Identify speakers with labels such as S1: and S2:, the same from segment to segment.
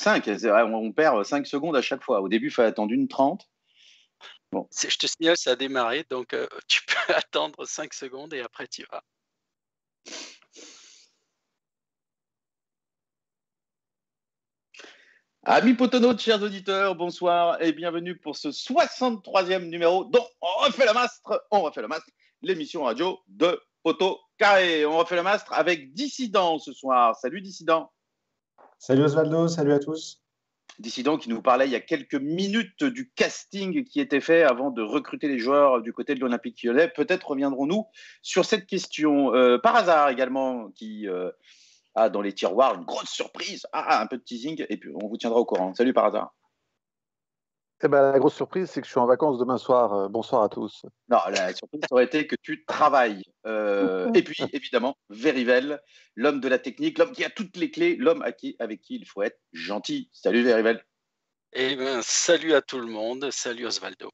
S1: 5, on perd 5 secondes à chaque fois. Au début, il fallait attendre une 30.
S2: Bon. Je te signale, ça a démarré, donc euh, tu peux attendre 5 secondes et après tu vas.
S1: Amis potonautes, chers auditeurs, bonsoir et bienvenue pour ce 63e numéro dont on refait le mastre, on refait le mastre, l'émission radio de Poto Carré. On refait le mastre avec Dissident ce soir. Salut Dissident.
S3: Salut Osvaldo, salut à tous.
S1: Dissident qui nous parlait il y a quelques minutes du casting qui était fait avant de recruter les joueurs du côté de l'Olympique lyonnais. Peut-être reviendrons-nous sur cette question. Euh, par hasard également, qui euh, a dans les tiroirs une grosse surprise. Ah, un peu de teasing, et puis on vous tiendra au courant. Salut par hasard.
S4: Eh ben, la grosse surprise, c'est que je suis en vacances demain soir. Euh, bonsoir à tous.
S1: Non, la surprise aurait été que tu travailles. Euh, et puis, évidemment, Verivel, l'homme de la technique, l'homme qui a toutes les clés, l'homme avec qui il faut être gentil. Salut Verivel.
S2: Eh bien, salut à tout le monde. Salut Osvaldo.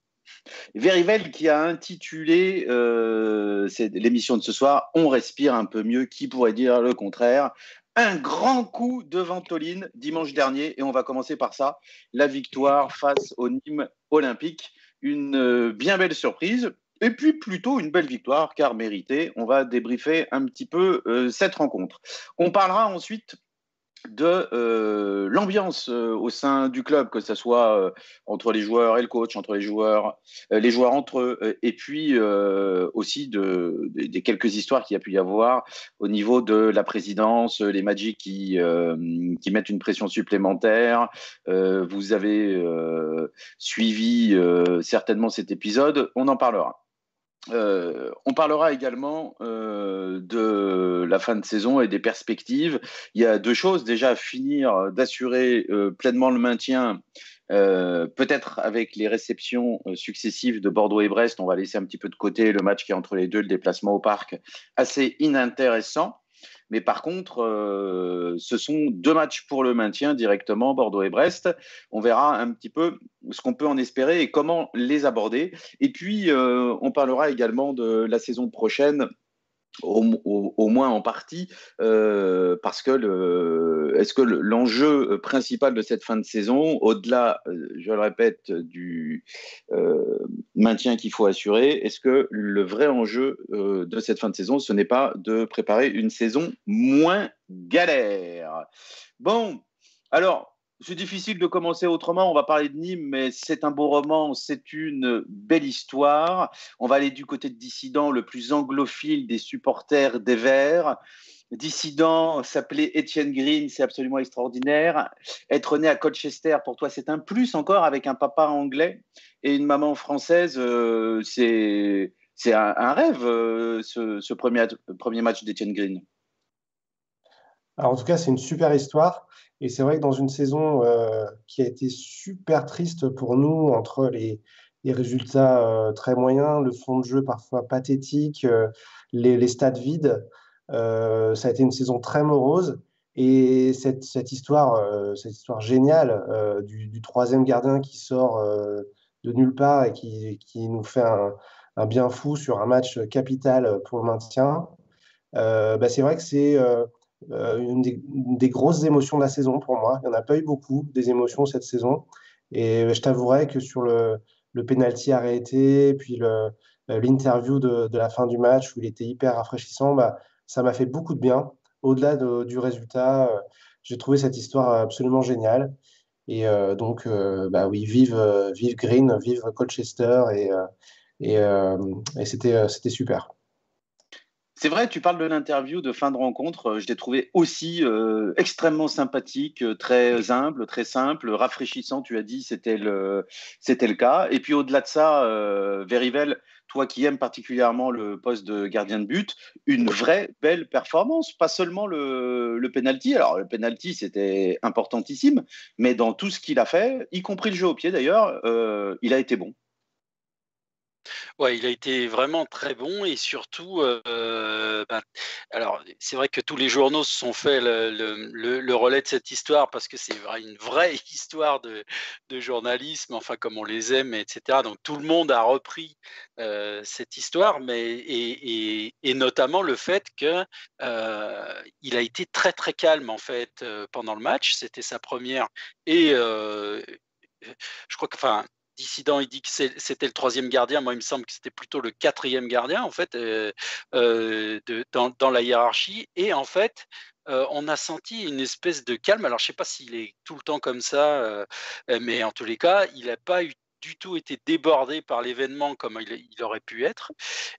S1: Verivel qui a intitulé euh, l'émission de ce soir On respire un peu mieux. Qui pourrait dire le contraire? Un grand coup de Ventoline dimanche dernier et on va commencer par ça, la victoire face au Nîmes Olympique, une euh, bien belle surprise et puis plutôt une belle victoire car méritée. On va débriefer un petit peu euh, cette rencontre. On parlera ensuite de euh, l'ambiance euh, au sein du club, que ce soit euh, entre les joueurs et le coach, entre les joueurs, les joueurs entre eux, et puis aussi de, des quelques histoires qu'il y a pu y avoir au niveau de la présidence, les Magic qui, qui mettent une pression supplémentaire. vous avez suivi certainement cet épisode, on en parlera. Euh, on parlera également euh, de la fin de saison et des perspectives. Il y a deux choses. Déjà, finir d'assurer euh, pleinement le maintien, peut-être avec les réceptions successives de Bordeaux et Brest. On va laisser un petit peu de côté le match qui est entre les deux, le déplacement au parc, assez inintéressant. Mais par contre, ce sont deux matchs pour le maintien directement, Bordeaux et Brest. On verra un petit peu ce qu'on peut en espérer et comment les aborder. Et puis, euh, on parlera également de la saison prochaine au, moins en partie, euh, parce que est-ce que l'enjeu principal de cette fin de saison, au-delà, euh, je le répète, du maintien qu'il faut assurer, est-ce que le vrai enjeu de cette fin de saison, ce n'est pas de préparer une saison moins galère? Bon, alors, c'est difficile de commencer autrement. On va parler de Nîmes, mais c'est un beau roman, c'est une belle histoire. On va aller du côté de Dissident, le plus anglophile des supporters des Verts. Dissident s'appelait Étienne Green, c'est absolument extraordinaire. Être né à Colchester, pour toi, c'est un plus encore avec un papa anglais et une maman française. Euh, c'est un, rêve, euh, ce, ce, premier, premier match d'Étienne Green.
S3: Alors, en tout cas, c'est une super histoire. Et c'est vrai que dans une saison euh, qui a été super triste pour nous, entre les, résultats euh, très moyens, le fond de jeu parfois pathétique, euh, les, stades vides, ça a été une saison très morose. Et cette, histoire, cette histoire géniale du, troisième gardien qui sort de nulle part et qui, nous fait un, bien fou sur un match capital pour le maintien, bah c'est vrai que c'est euh, une, des, grosses émotions de la saison pour moi. Il n'y en a pas eu beaucoup des émotions cette saison. Et je t'avouerai que sur le, le penalty arrêté, puis euh, l'interview de, de, la fin du match où il était hyper rafraîchissant, bah, ça m'a fait beaucoup de bien. Au-delà du résultat, euh, j'ai trouvé cette histoire absolument géniale. Et donc, bah oui, vive, vive Green, vive Colchester, et, et, et c'était super.
S1: C'est vrai, tu parles de l'interview de fin de rencontre. Euh, je l'ai trouvé aussi euh, extrêmement sympathique, euh, très humble, très simple, rafraîchissant. Tu as dit, c'était le, c'était le cas. Et puis au-delà de ça, euh, Verivel, toi qui aimes particulièrement le poste de gardien de but, une vraie belle performance, pas seulement le, le penalty. Alors le penalty, c'était importantissime, mais dans tout ce qu'il a fait, y compris le jeu au pied d'ailleurs, il a été bon.
S2: Ouais, il a été vraiment très bon et surtout, euh, ben, alors c'est vrai que tous les journaux se sont fait le, relais de cette histoire parce que c'est une vraie histoire de, journalisme, enfin comme on les aime, etc. Donc tout le monde a repris euh, cette histoire, mais et, notamment le fait que euh, il a été très très calme en fait pendant le match. C'était sa première et je crois que, enfin, dissident, il dit que c'était le troisième gardien. Moi, il me semble que c'était plutôt le quatrième gardien, en fait, euh, euh, dans, la hiérarchie. Et en fait, euh, on a senti une espèce de calme. Alors, je ne sais pas s'il est tout le temps comme ça, mais en tous les cas, il n'a pas du tout été débordé par l'événement comme il, aurait pu être.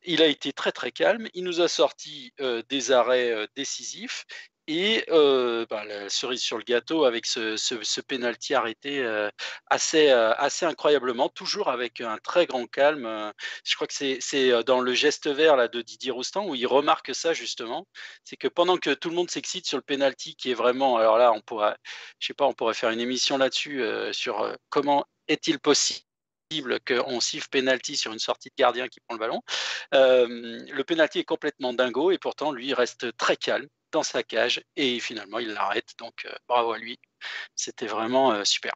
S2: Il a été très très calme. Il nous a sorti des arrêts décisifs et bah, la cerise sur le gâteau avec ce, ce, penalty arrêté assez, assez incroyablement, toujours avec un très grand calme. Je crois que c'est dans le geste vert là, de Didier Roustan où il remarque ça justement. C'est que pendant que tout le monde s'excite sur le penalty qui est vraiment, alors là, on pourrait, je sais pas, on pourrait faire une émission là-dessus sur comment est-il possible qu'on siffle penalty sur une sortie de gardien qui prend le ballon. le penalty est complètement dingo et pourtant lui reste très calme dans sa cage et finalement il l'arrête. Donc euh, bravo à lui. C'était vraiment euh, super.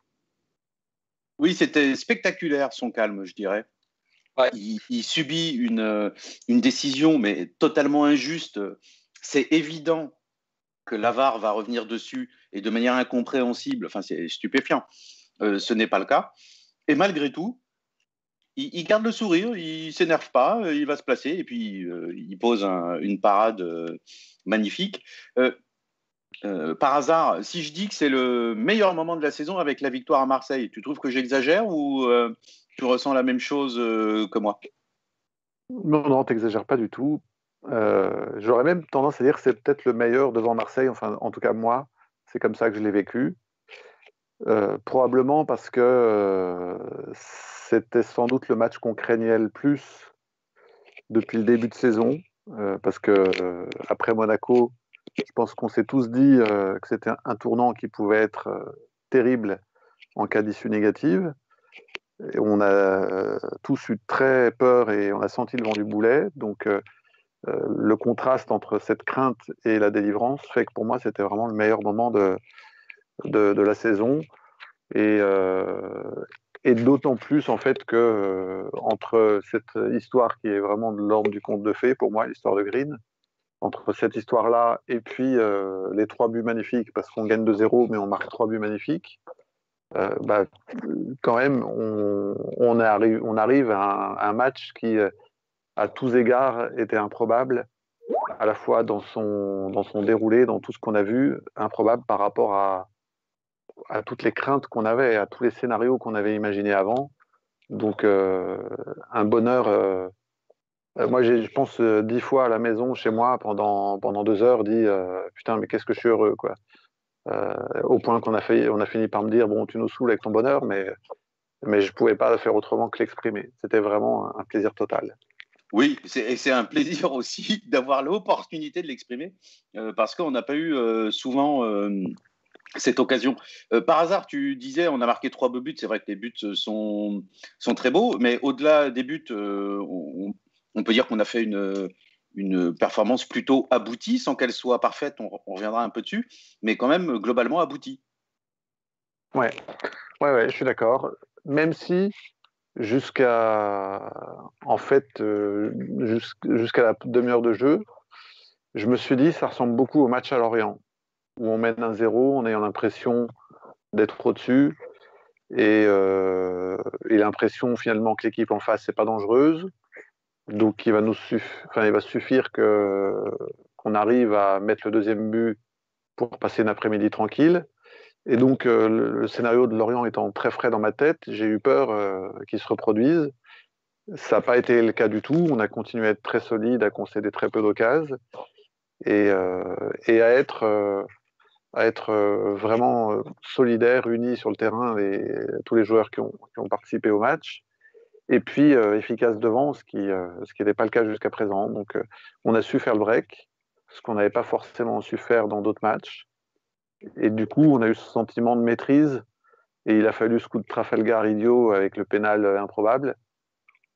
S1: Oui, c'était spectaculaire son calme, je dirais. Il, subit une, une, décision, mais totalement injuste. C'est évident que l'avare va revenir dessus et de manière incompréhensible. Enfin, c'est stupéfiant. Euh, ce n'est pas le cas. Et malgré tout, il, garde le sourire, il s'énerve pas, il va se placer et puis il pose une parade magnifique. Euh, euh, par hasard, si je dis que c'est le meilleur moment de la saison avec la victoire à Marseille, tu trouves que j'exagère ou euh, tu ressens la même chose que moi?
S4: Non, non, tu n'exagères pas du tout. J'aurais même tendance à dire que c'est peut-être le meilleur devant Marseille, enfin en tout cas moi, c'est comme ça que je l'ai vécu. Probablement parce que c'était sans doute le match qu'on craignait le plus depuis le début de saison. Euh, parce que euh, après Monaco, je pense qu'on s'est tous dit euh, que c'était un tournant qui pouvait être terrible en cas d'issue négative. Et on a tous eu très peur et on a senti le vent du boulet. Donc, le contraste entre cette crainte et la délivrance fait que pour moi, c'était vraiment le meilleur moment de, de, de la saison. Et, et d'autant plus en fait que euh, entre cette histoire qui est vraiment de l'ordre du conte de fées pour moi, l'histoire de Green, entre cette histoire-là et puis euh, les trois buts magnifiques, parce qu'on gagne 2-0 mais on marque trois buts magnifiques, euh, bah, quand même on, on, arrive, on arrive à un, match qui à tous égards était improbable, à la fois dans son, dans son déroulé, dans tout ce qu'on a vu, improbable par rapport à, à toutes les craintes qu'on avait, à tous les scénarios qu'on avait imaginés avant. Donc, euh, un bonheur. Euh, euh, moi, je pense dix fois à la maison, chez moi, pendant, pendant deux heures, dit Putain, mais qu'est-ce que je suis heureux, quoi. au point qu'on a, fini par me dire Bon, tu nous saoules avec ton bonheur, mais, mais je ne pouvais pas faire autrement que l'exprimer. C'était vraiment un plaisir total.
S1: Oui, et c'est un plaisir aussi d'avoir l'opportunité de l'exprimer, parce qu'on n'a pas eu souvent cette occasion. Euh, par hasard, tu disais, on a marqué trois beaux buts. C'est vrai que les buts euh, sont, très beaux, mais au-delà des buts, euh, on, peut dire qu'on a fait une, performance plutôt aboutie, sans qu'elle soit parfaite. On, reviendra un peu dessus, mais quand même globalement aboutie.
S4: Ouais, ouais, je suis d'accord. Même si jusqu'à jusqu'à la demi-heure de jeu, je me suis dit ça ressemble beaucoup au match à Lorient où on mène un zéro en ayant l'impression d'être au-dessus et, euh, l'impression finalement que l'équipe en face n'est pas dangereuse. Donc il va nous suffire qu'on arrive à mettre le deuxième but pour passer un après-midi tranquille. Et donc euh, le, scénario de Lorient étant très frais dans ma tête, j'ai eu peur euh, qu'il se reproduise. Ça n'a pas été le cas du tout. On a continué à être très solide, à concéder très peu d'occasions et, et, à être à être euh, vraiment euh, solidaires, unis sur le terrain, tous les joueurs qui ont, participé au match, et puis euh, efficace devant, ce qui ce qui n'était pas le cas jusqu'à présent. Donc on a su faire le break, ce qu'on n'avait pas forcément su faire dans d'autres matchs. Et du coup, on a eu ce sentiment de maîtrise, et il a fallu ce coup de Trafalgar idiot avec le pénal improbable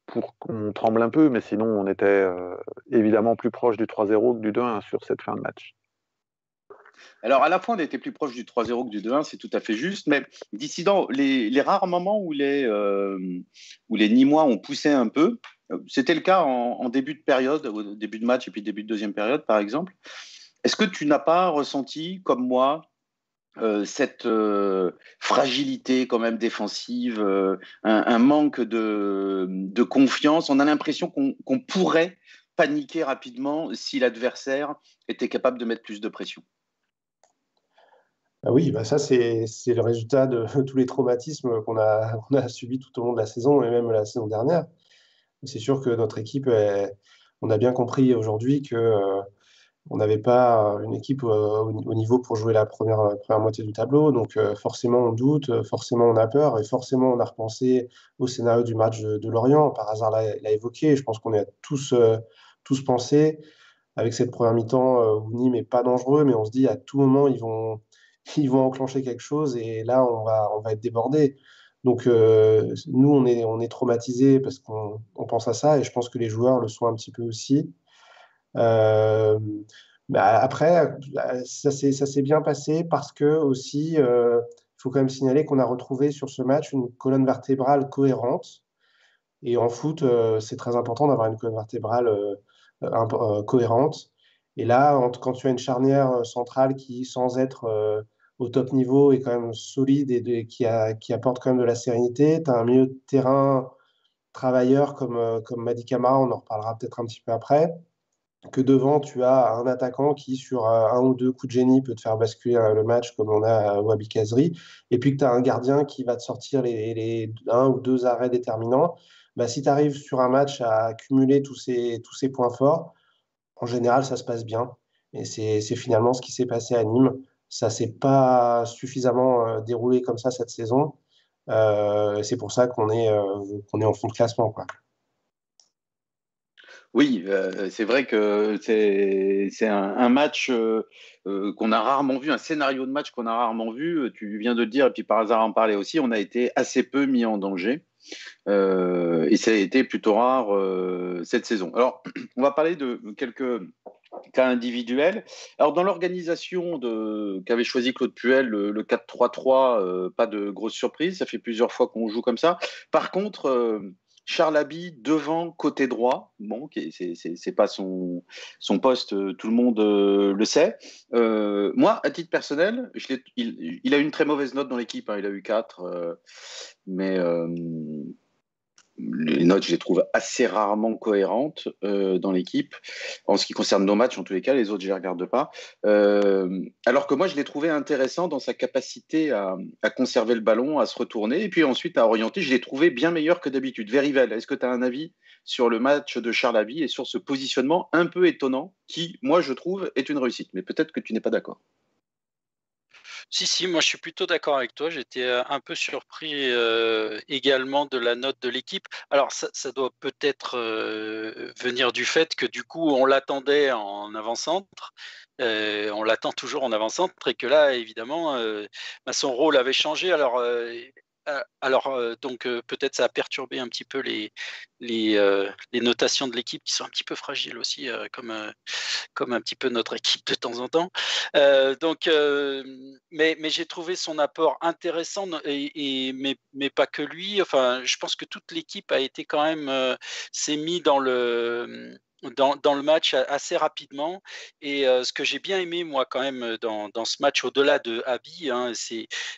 S4: pour qu'on tremble un peu, mais sinon on était évidemment plus proche du 3-0 que du 2-1 sur cette fin de match.
S1: Alors, à la fois, on était plus proche du 3-0 que du 2-1, c'est tout à fait juste, mais d'ici les, les rares moments où les, les Nîmois ont poussé un peu, c'était le cas en, début de période, au début de match et puis début de deuxième période, par exemple. Est-ce que tu n'as pas ressenti, comme moi, euh, cette euh, fragilité quand même défensive, euh, un, manque de, confiance? On a l'impression qu'on pourrait paniquer rapidement si l'adversaire était capable de mettre plus de pression.
S3: Ah oui, bah ça c'est le résultat de tous les traumatismes qu'on a, a subis tout au long de la saison et même la saison dernière. C'est sûr que notre équipe, on a bien compris aujourd'hui que euh, on n'avait pas une équipe euh, au, niveau pour jouer la première, première moitié du tableau. Donc euh, forcément on doute, forcément on a peur et forcément on a repensé au scénario du match de, Lorient. Par hasard l'a évoqué. Je pense qu'on a tous, tous pensé avec cette première mi-temps où Nîmes n'est pas dangereux, mais on se dit à tout moment ils vont, ils vont enclencher quelque chose et là on va, on va être débordé. Donc, euh, nous, on est, on est traumatisés parce qu'on pense à ça et je pense que les joueurs le sont un petit peu aussi. Euh, bah, après, ça s'est bien passé parce que aussi, il euh, faut quand même signaler qu'on a retrouvé sur ce match une colonne vertébrale cohérente. Et en foot, c'est très important d'avoir une colonne vertébrale cohérente. Et là, quand tu as une charnière centrale qui, sans être au top niveau et quand même solide et qui, qui, apporte quand même de la sérénité. Tu as un milieu de terrain travailleur comme, euh, comme Madi on en reparlera peut-être un petit peu après. Que devant, tu as un attaquant qui, sur un ou deux coups de génie, peut te faire basculer le match comme on a à Wabi Kazri. Et puis que tu as un gardien qui va te sortir les, les un ou deux arrêts déterminants. Bah, si tu arrives sur un match à accumuler tous ces, tous ces points forts, en général, ça se passe bien. Et c'est finalement ce qui s'est passé à Nîmes. Ça s'est pas suffisamment euh, déroulé comme ça cette saison. Euh, c'est pour ça qu'on est, euh, qu'on est en fond de classement. Quoi.
S1: Oui, c'est vrai que c'est un, match qu'on a rarement vu, un scénario de match qu'on a rarement vu. Tu viens de le dire, et puis par hasard en parler aussi, on a été assez peu mis en danger. et ça a été plutôt rare cette saison. Alors, on va parler de quelques cas individuel. Alors, dans l'organisation qu'avait choisi Claude Puel, le, 4-3-3, euh, pas de grosse surprise. Ça fait plusieurs fois qu'on joue comme ça. Par contre, euh, Charles Abbey devant côté droit, bon, c'est pas son, son poste, euh, tout le monde le sait. moi, à titre personnel, il, a une très mauvaise note dans l'équipe, hein, il a eu 4, mais les notes, je les trouve assez rarement cohérentes euh, dans l'équipe. En ce qui concerne nos matchs, en tous les cas, les autres, je ne les regarde pas. Euh, alors que moi, je l'ai trouvé intéressant dans sa capacité à, conserver le ballon, à se retourner et puis ensuite à orienter. Je l'ai trouvé bien meilleur que d'habitude. Verivel, est-ce que tu as un avis sur le match de Charles Abbey et sur ce positionnement un peu étonnant qui, moi, je trouve, est une réussite? Mais peut-être que tu n'es pas d'accord.
S2: Si, si, moi je suis plutôt d'accord avec toi. J'étais euh, un peu surpris euh, également de la note de l'équipe. Alors ça, doit peut-être euh, venir du fait que du coup on l'attendait en avant-centre. on l'attend toujours en avant-centre et que là, évidemment, bah, son rôle avait changé. Alors, alors, euh, donc euh, peut-être ça a perturbé un petit peu les, notations de l'équipe qui sont un petit peu fragiles aussi, comme, comme un petit peu notre équipe de temps en temps. donc, mais, mais j'ai trouvé son apport intéressant, et, mais, mais, pas que lui. Enfin, je pense que toute l'équipe a été quand même s'est mis dans le dans, le match assez rapidement. Et ce que j'ai bien aimé, moi, quand même, dans, ce match, au-delà de Abi, hein,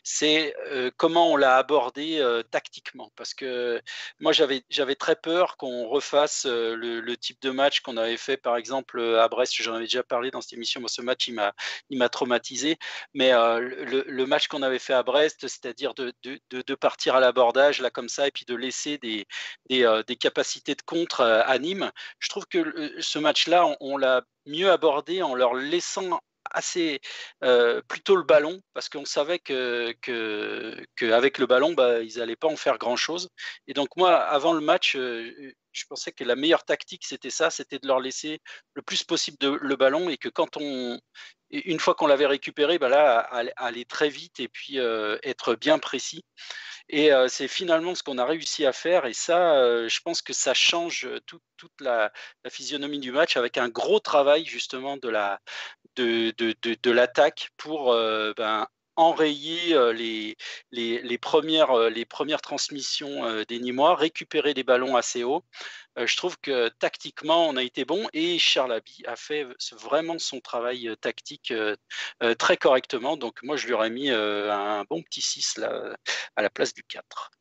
S2: c'est comment on l'a abordé tactiquement. Parce que moi, j'avais très peur qu'on refasse le, type de match qu'on avait fait, par exemple, à Brest. J'en avais déjà parlé dans cette émission. Moi, ce match, il m'a traumatisé. Mais le, match qu'on avait fait à Brest, c'est-à-dire de, de, partir à l'abordage, là, comme ça, et puis de laisser des, des, capacités de contre à Nîmes, je trouve que euh, ce match-là, on, l'a mieux abordé en leur laissant assez euh, plutôt le ballon parce qu'on savait que qu'avec le ballon bah, ils n'allaient pas en faire grand chose et donc moi avant le match euh, je pensais que la meilleure tactique c'était ça c'était de leur laisser le plus possible le ballon et que quand on une fois qu'on l'avait récupéré bah là aller très vite et puis être bien précis Et c'est finalement ce qu'on a réussi à faire. Et ça, je pense que ça change toute la, physionomie du match avec un gros travail justement de, l'attaque pour ben, enrayer les, les, les, premières, les premières transmissions des Nîmois, récupérer des ballons assez hauts. je trouve que tactiquement, on a été bon et Charles Abbey a fait vraiment son travail tactique très correctement. Donc moi, je lui aurais mis un bon petit 6 là, à la place du 4.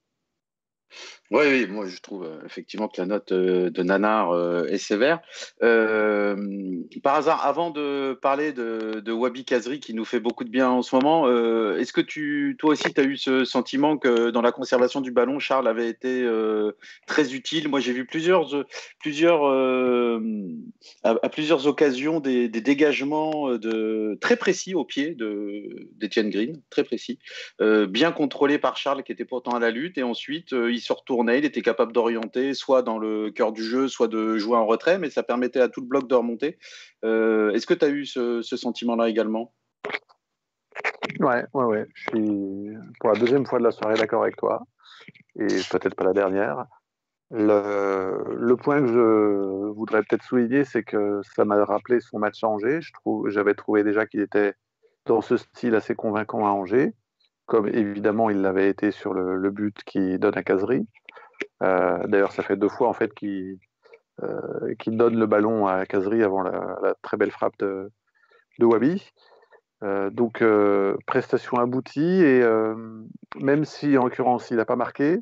S1: Oui, oui, moi je trouve euh, effectivement que la note euh, de Nanar euh, est sévère. par hasard, avant de parler de, Wabi Kazri qui nous fait beaucoup de bien en ce moment, est-ce que tu, toi aussi, tu as eu ce sentiment que dans la conservation du ballon, Charles avait été très utile? Moi j'ai vu plusieurs, plusieurs, à, plusieurs occasions des, dégagements de, très précis au pied d'Etienne Green, très précis, bien contrôlés par Charles qui était pourtant à la lutte, et ensuite il se retourne il était capable d'orienter soit dans le cœur du jeu, soit de jouer en retrait, mais ça permettait à tout le bloc de remonter. Euh, est-ce que tu as eu ce, sentiment-là également?
S4: Ouais, ouais, ouais. Je suis pour la deuxième fois de la soirée d'accord avec toi, et peut-être pas la dernière. Le, point que je voudrais peut-être souligner, c'est que ça m'a rappelé son match à Angers. J'avais trouvé déjà qu'il était dans ce style assez convaincant à Angers, comme évidemment il l'avait été sur le, but qui donne à Caserie. Euh, d'ailleurs, ça fait deux fois en fait qu'il euh, donne le ballon à Casery avant la, très belle frappe de, Wabi. Euh, donc, prestation aboutie et même si en l'occurrence il n'a pas marqué,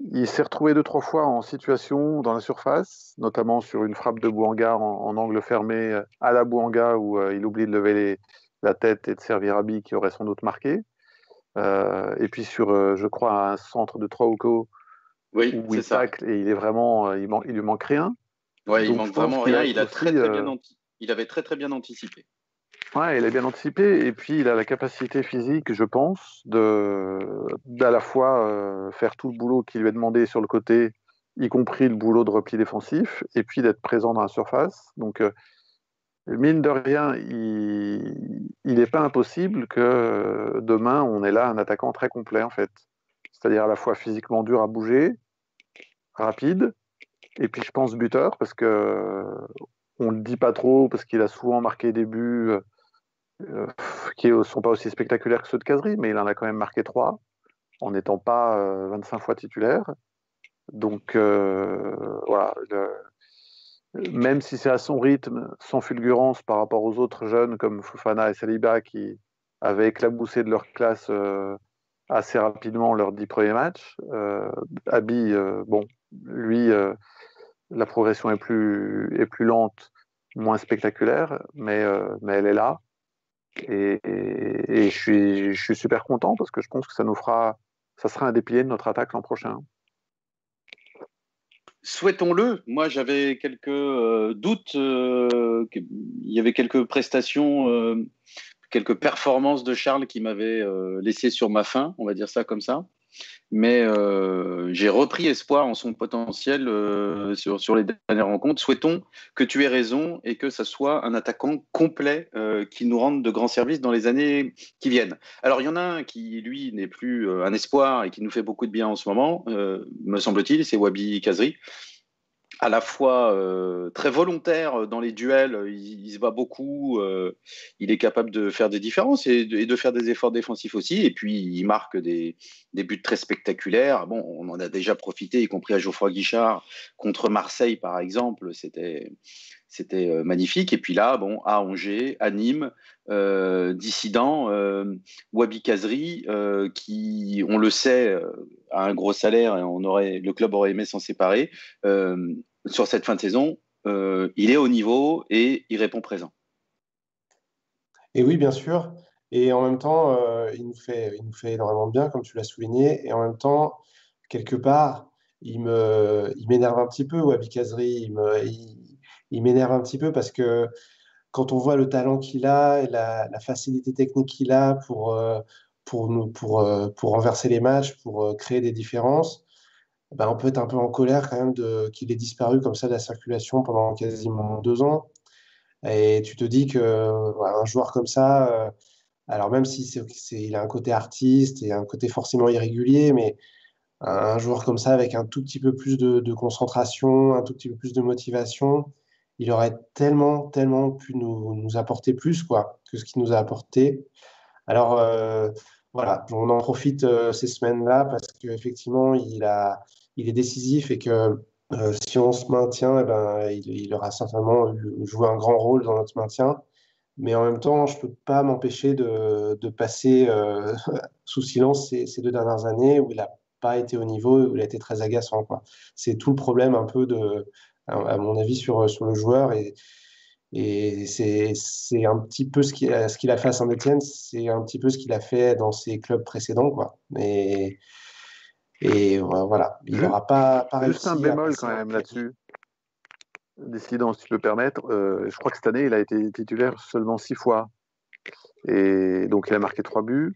S4: il s'est retrouvé deux, trois fois en situation dans la surface, notamment sur une frappe de Bouanga en, angle fermé à la Bouanga où il oublie de lever la tête et de servir Abi qui aurait sans doute marqué. Et puis sur, je crois, un centre de Trauco
S1: oui,
S4: où il tacle et il est vraiment, euh, il, il lui manque rien.
S1: Oui, il manque vraiment rien. Il, a très, très bien euh, il avait très très bien anticipé.
S4: Ouais, il a bien anticipé et puis il a la capacité physique, je pense, de d'à la fois euh, faire tout le boulot qui lui est demandé sur le côté, y compris le boulot de repli défensif, et puis d'être présent dans la surface. Donc, mine de rien, il n'est pas impossible que demain on ait là un attaquant très complet en fait, c'est-à-dire à la fois physiquement dur à bouger, rapide, et puis je pense buteur, parce que on le dit pas trop, parce qu'il a souvent marqué des buts euh, qui ne sont pas aussi spectaculaires que ceux de Casery, mais il en a quand même marqué trois, en n'étant pas 25 euh, fois titulaire. Donc euh, voilà, même si c'est à son rythme, sans fulgurance par rapport aux autres jeunes comme Fofana et Saliba qui avaient éclaboussé de leur classe assez rapidement leurs dix premiers matchs. Euh, Abi, bon, lui, euh, la progression est plus, est plus lente, moins spectaculaire, mais, euh, mais elle est là. Et, je, suis, je suis super content parce que je pense que ça nous fera, ça sera un des piliers de notre attaque l'an prochain.
S1: Souhaitons-le. Moi, j'avais quelques euh, doutes. il y avait quelques prestations, quelques performances de Charles qui m'avaient laissé sur ma faim, on va dire ça comme ça mais euh, j'ai repris espoir en son potentiel euh, sur, les dernières rencontres. Souhaitons que tu aies raison et que ça soit un attaquant complet euh, qui nous rende de grands services dans les années qui viennent. Alors, il y en a un qui, lui, n'est plus un espoir et qui nous fait beaucoup de bien en ce moment, me semble-t-il, c'est Wabi Kazri à la fois euh, très volontaire dans les duels, il, se bat beaucoup, euh, il est capable de faire des différences et de, faire des efforts défensifs aussi, et puis il marque des, buts très spectaculaires. Bon, on en a déjà profité, y compris à Geoffroy Guichard contre Marseille par exemple, c'était euh, magnifique. Et puis là, bon, à Angers, à Nîmes, dissident, Wabi Kazri, qui, on le sait, a un gros salaire et le club aurait aimé s'en séparer sur cette fin de saison, euh, il est au niveau et il répond présent.
S3: Et oui, bien sûr. Et en même temps, euh, il, nous fait, il nous fait énormément bien, comme tu l'as souligné. Et en même temps, quelque part, il me, il m'énerve un petit peu, Wabi Kazri. Il, m'énerve un petit peu parce que quand on voit le talent qu'il a et la, facilité technique qu'il a pour, euh, pour, pour, pour renverser les matchs, pour créer des différences, ben, on peut être un peu en colère quand même qu'il ait disparu comme ça de la circulation pendant quasiment deux ans. Et tu te dis que un joueur comme ça, euh, Alors même si c'est, il a un côté artiste et un côté forcément irrégulier, mais un joueur comme ça avec un tout petit peu plus de, concentration, un tout petit peu plus de motivation, il aurait tellement, tellement pu nous, apporter plus quoi, que ce qu'il nous a apporté. Alors euh, voilà, on en profite euh, ces semaines-là parce qu'effectivement, il, a, il est décisif et que euh, si on se maintient, eh ben, il, aura certainement joué un grand rôle dans notre maintien. Mais en même temps, je ne peux pas m'empêcher de, passer sous silence ces, deux dernières années où il n'a pas été au niveau, où il a été très agaçant. C'est tout le problème un peu, de, à, mon avis, sur, sur le joueur. Et, et c'est un petit peu ce qu'il a, fait à Saint-Etienne, c'est un petit peu ce qu'il a fait dans ses clubs précédents. Quoi. Et voilà, il n'aura pas, pas
S4: Juste un bémol quand même là-dessus. Décidant, si tu peux permettre. Euh, je crois que cette année, il a été titulaire seulement six fois. Et donc, il a marqué trois buts.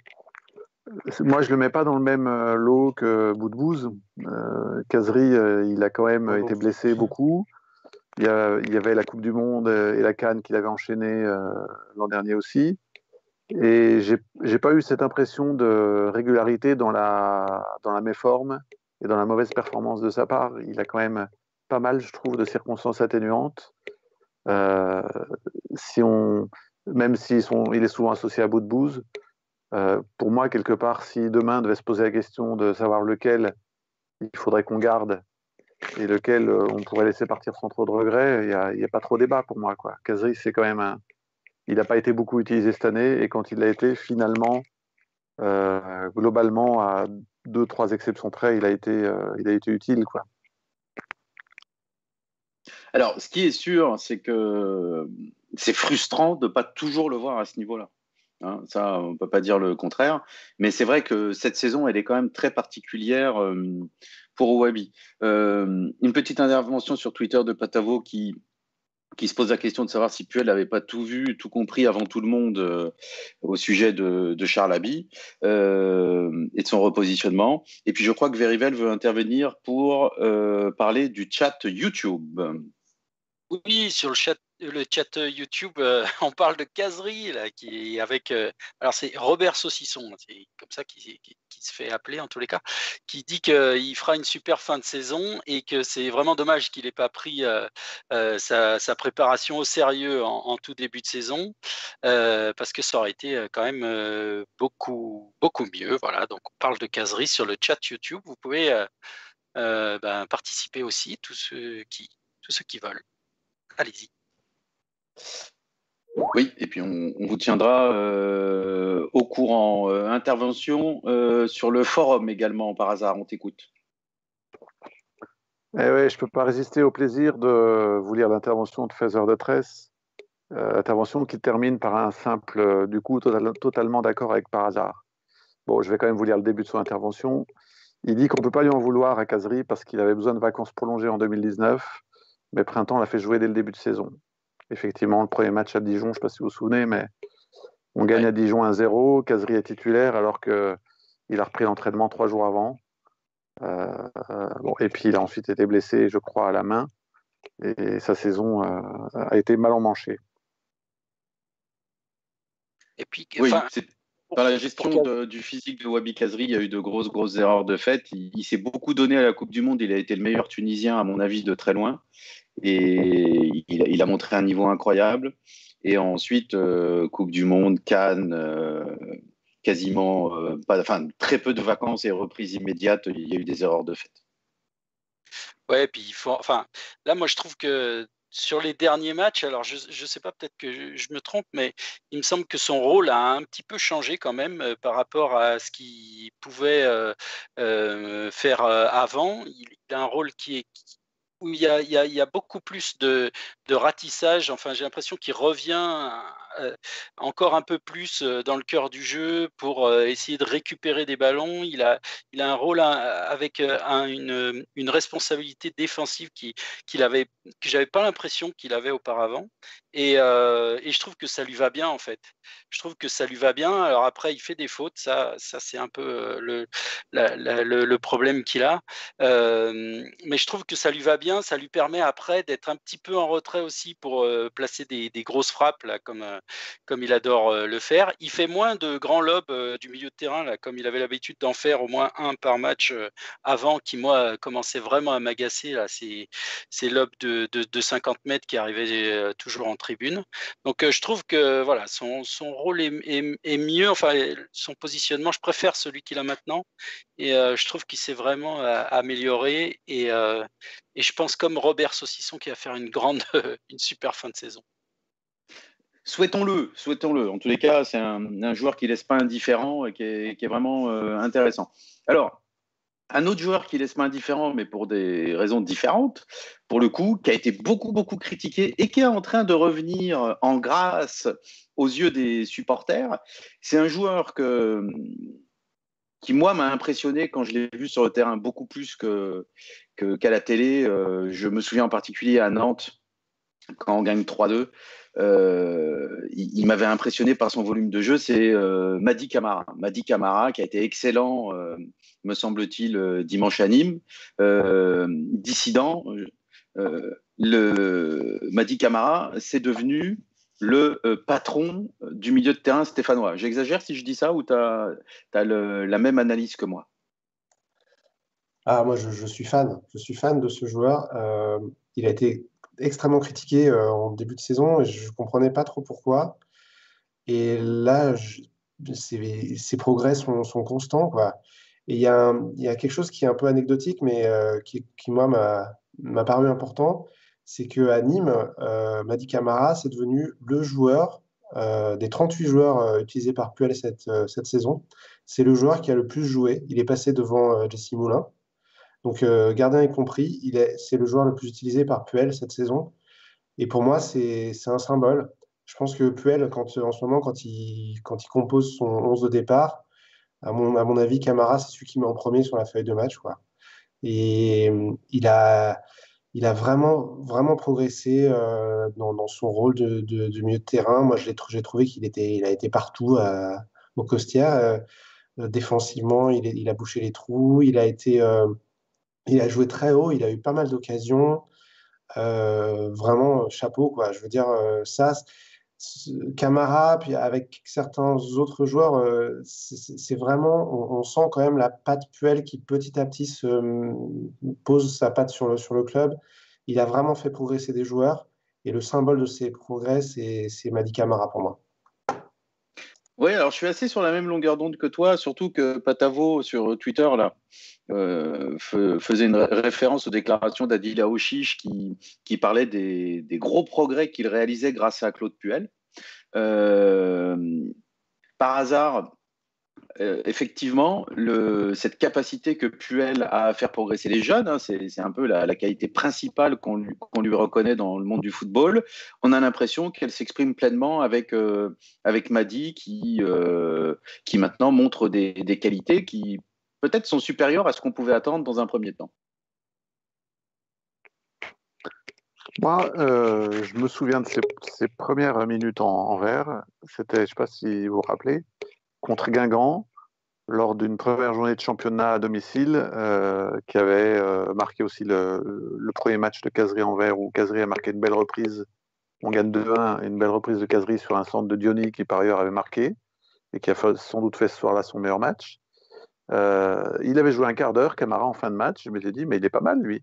S4: Moi, je ne le mets pas dans le même euh, lot que Boudbouz. Euh, Kazri, euh, il a quand même été blessé beaucoup. Il y, avait la Coupe du Monde et la Cannes qu'il avait enchaîné l'an dernier aussi. Et j'ai pas eu cette impression de régularité dans la, dans la méforme et dans la mauvaise performance de sa part. Il a quand même pas mal, je trouve, de circonstances atténuantes. si on, même s'il il est souvent associé à Boudbouz, euh, pour moi, quelque part, si demain devait se poser la question de savoir lequel il faudrait qu'on garde et lequel euh, on pourrait laisser partir sans trop de regrets, il n'y a, pas trop débat pour moi. C'est quand même un... Il n'a pas été beaucoup utilisé cette année et quand il l'a été, finalement, euh, globalement, à deux, trois exceptions près, il a été, il a été utile. Quoi.
S1: Alors, ce qui est sûr, c'est que c'est frustrant de ne pas toujours le voir à ce niveau-là. Hein, ça, on ne peut pas dire le contraire. Mais c'est vrai que cette saison, elle est quand même très particulière euh, pour Wabi. Euh, une petite intervention sur Twitter de Patavo qui, qui se pose la question de savoir si Puel n'avait pas tout vu, tout compris avant tout le monde euh, au sujet de, de Charles Abbey et de son repositionnement. Et puis je crois que Verivel veut intervenir pour parler du chat YouTube.
S2: Oui, sur le chat le chat euh, YouTube, euh, on parle de caserie, là, qui est avec. Euh, alors, c'est Robert Saucisson, c'est comme ça qu'il se fait appeler en tous les cas, qui dit qu'il fera une super fin de saison et que c'est vraiment dommage qu'il n'ait pas pris sa, préparation au sérieux en, tout début de saison, parce que ça aurait été quand même beaucoup, beaucoup mieux. Voilà, donc on parle de caserie sur le chat YouTube. Vous pouvez ben, participer aussi, tous ceux qui, tous ceux qui veulent. Allez-y.
S1: Oui, et puis on, vous tiendra euh, au courant. Euh, intervention euh, sur le forum également, par hasard, on t'écoute.
S4: Eh ouais, je ne peux pas résister au plaisir de vous lire l'intervention de Feather de Tresse. intervention qui termine par un simple, du coup, totalement d'accord avec par hasard. Bon, je vais quand même vous lire le début de son intervention. Il dit qu'on ne peut pas lui en vouloir à Casery parce qu'il avait besoin de vacances prolongées en 2019, mais Printemps l'a fait jouer dès le début de saison effectivement, le premier match à Dijon, je ne sais pas si vous vous souvenez, mais on gagne à Dijon 1-0. Casery est titulaire alors qu'il a repris l'entraînement trois jours avant. Euh, bon, et puis il a ensuite été blessé, je crois, à la main. Et sa saison euh, a été mal emmanchée.
S1: Et puis, oui, dans la gestion du physique de Wabi Kazri, il y a eu de grosses, grosses erreurs de fait. Il, s'est beaucoup donné à la Coupe du Monde. Il a été le meilleur Tunisien, à mon avis, de très loin. Et il, a montré un niveau incroyable. Et ensuite, euh, Coupe du Monde, Cannes, euh, quasiment euh, pas, enfin, très peu de vacances et reprise immédiate. Il y a eu des erreurs de fait.
S2: Ouais, puis il faut, enfin, là, moi, je trouve que sur les derniers matchs, alors je ne sais pas, peut-être que je, me trompe, mais il me semble que son rôle a un petit peu changé quand même euh, par rapport à ce qu'il pouvait euh, euh, faire avant. Il, a un rôle qui est, où il y, a, beaucoup plus de, de ratissage. Enfin, j'ai l'impression qu'il revient euh, encore un peu plus euh, dans le cœur du jeu pour euh, essayer de récupérer des ballons. Il a, un rôle avec une, une, responsabilité défensive qui, qu'il avait, que j'avais pas l'impression qu'il avait auparavant. Et, et, je trouve que ça lui va bien en fait. Je trouve que ça lui va bien. Alors après, il fait des fautes. Ça, ça c'est un peu le, le, problème qu'il a. mais je trouve que ça lui va bien. Ça lui permet après d'être un petit peu en retrait aussi pour placer des, grosses frappes là, comme comme il adore le faire. Il fait moins de grands lobes du milieu de terrain, là, comme il avait l'habitude d'en faire au moins un par match avant, qui, moi, commençait vraiment à m'agacer, là, ces, ces lobes de, de, 50 mètres qui arrivaient toujours en Donc, je trouve que voilà, son, son rôle est, est, mieux, enfin, son positionnement, je préfère celui qu'il a maintenant. Et je trouve qu'il s'est vraiment amélioré. Et, et je pense comme Robert Saucisson qui va faire une grande, une super fin de saison.
S1: Souhaitons-le, souhaitons-le. En tous les cas, c'est un, joueur qui laisse pas indifférent et qui est, vraiment euh, intéressant. Alors, un autre joueur qui laisse pas indifférent, mais pour des raisons différentes, pour le coup, qui a été beaucoup, beaucoup critiqué et qui est en train de revenir en grâce aux yeux des supporters, c'est un joueur que, qui, moi, m'a impressionné quand je l'ai vu sur le terrain beaucoup plus qu'à la télé. Euh, je me souviens en particulier à Nantes, quand on gagne 3-2. Euh, il, m'avait impressionné par son volume de jeu, c'est euh, Madi Camara. Madi Camara qui a été excellent, euh, me semble-t-il, dimanche à Nîmes. dissident, le Madi Camara, c'est devenu le patron du milieu de terrain stéphanois. J'exagère si je dis ça ou tu as, la même analyse que moi?
S3: Ah, moi, je, suis fan. Je suis fan de ce joueur. il a été extrêmement critiqué euh, en début de saison et je ne comprenais pas trop pourquoi. Et là, ses, progrès sont, constants. Quoi. Et il y, a quelque chose qui est un peu anecdotique, mais euh, qui, moi, m'a paru important. C'est qu'à Nîmes, euh, Madi Camara, c'est devenu le joueur des 38 joueurs utilisés par Puel cette, saison. C'est le joueur qui a le plus joué. Il est passé devant Jesse Moulin. Donc, euh, gardien y compris, c'est le joueur le plus utilisé par Puel cette saison. Et pour moi, c'est un symbole. Je pense que Puel, en ce moment, quand il, quand il compose son 11 de départ, à mon, avis, Camara, c'est celui qui met en premier sur la feuille de match. Quoi. Et il a, il a vraiment, vraiment progressé euh, dans, son rôle de, milieu de terrain. Moi, j'ai trouvé qu'il il a été partout au Costière. Euh, défensivement, il, a bouché les trous. Il a été il a joué très haut, il a eu pas mal d'occasions. Euh, vraiment, chapeau, quoi. Je veux dire, euh, ça, Camara, puis avec certains autres joueurs, euh, c'est vraiment, on, sent quand même la patte Puel qui petit à petit se pose sa patte sur le, sur le club. Il a vraiment fait progresser des joueurs. Et le symbole de ces progrès, c'est Madi Camara pour moi.
S1: Oui, alors je suis assez sur la même longueur d'onde que toi, surtout que Patavo sur Twitter là euh, faisait une référence aux déclarations d'Adila Oshish qui, parlait des, des gros progrès qu'il réalisait grâce à Claude Puel. Euh, par hasard, euh, effectivement, cette capacité que Puel a à faire progresser les jeunes, hein, c'est un peu la, qualité principale qu'on lui, reconnaît dans le monde du football. On a l'impression qu'elle s'exprime pleinement avec, euh, avec Madi, qui, euh, qui maintenant montre des, qualités qui peut-être sont supérieures à ce qu'on pouvait attendre dans un premier temps.
S4: Moi, je me souviens de ses, premières minutes en, en vert. C'était, je ne sais pas si vous vous rappelez, contre Guingamp lors d'une première journée de championnat à domicile euh, qui avait euh, marqué aussi le, premier match de Caserie en vert où Caserie a marqué une belle reprise. On gagne 2-1 et une belle reprise de Caserie sur un centre de Diony qui par ailleurs avait marqué et qui a sans doute fait ce soir-là son meilleur match. Euh, il avait joué un quart d'heure, Camara, en fin de match. Je m'étais dit, mais il est pas mal, lui.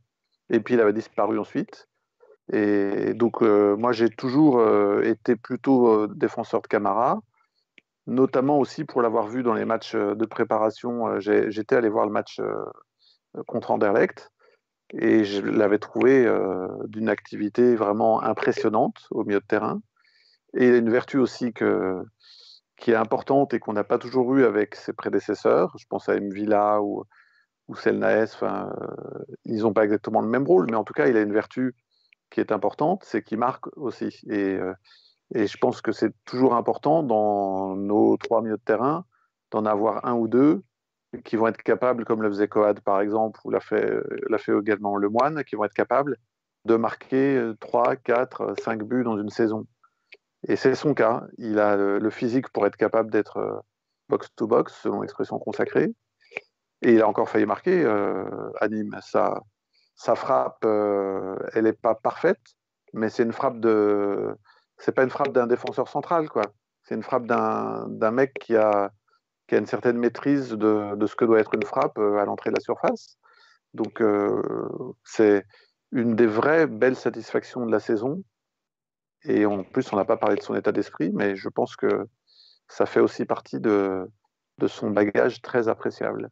S4: Et puis il avait disparu ensuite. Et donc, moi, j'ai toujours été plutôt défenseur de Camara notamment aussi pour l'avoir vu dans les matchs euh, de préparation. Euh, j'étais allé voir le match euh, contre Anderlecht et je l'avais trouvé d'une activité vraiment impressionnante au milieu de terrain. Et une vertu aussi que, qui est importante et qu'on n'a pas toujours eu avec ses prédécesseurs. Je pense à Mvila ou, ou Selnaes. Ils n'ont pas exactement le même rôle, mais en tout cas, il a une vertu qui est importante, c'est qu'il marque aussi. Et et je pense que c'est toujours important dans nos trois milieux de terrain d'en avoir un ou deux qui vont être capables, comme le faisait Coad par exemple, ou l'a fait, également Le Moine, qui vont être capables de marquer 3, 4, 5 buts dans une saison. Et c'est son cas. Il a le physique pour être capable d'être box-to-box, selon l'expression consacrée. Et il a encore failli marquer euh, à Nîmes. Sa, sa frappe, euh, elle n'est pas parfaite, mais c'est une frappe de, c'est pas une frappe d'un défenseur central, quoi. C'est une frappe d'un mec qui a, qui a une certaine maîtrise de, de, ce que doit être une frappe euh, à l'entrée de la surface. Donc, euh, c'est une des vraies belles satisfactions de la saison. Et en plus, on n'a pas parlé de son état d'esprit, mais je pense que ça fait aussi partie de, de son bagage très appréciable.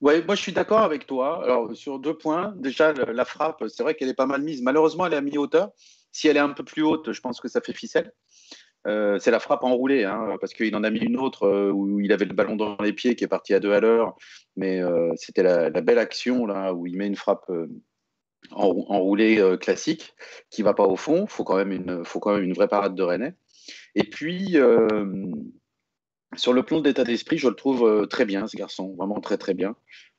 S1: Oui, moi je suis d'accord avec toi. Alors sur deux points. Déjà, la frappe, c'est vrai qu'elle est pas mal mise. Malheureusement, elle est à mi-hauteur. Si elle est un peu plus haute, je pense que ça fait ficelle. Euh, c'est la frappe enroulée, hein, parce qu'il en a mis une autre euh, où il avait le ballon dans les pieds qui est parti à deux à l'heure. Mais euh, c'était la, belle action là où il met une frappe enroulée classique qui va pas au fond. Il faut, quand même une, vraie parade de René. Et puis, sur le plan de l'état d'esprit, je le trouve très bien, ce garçon, vraiment très très bien.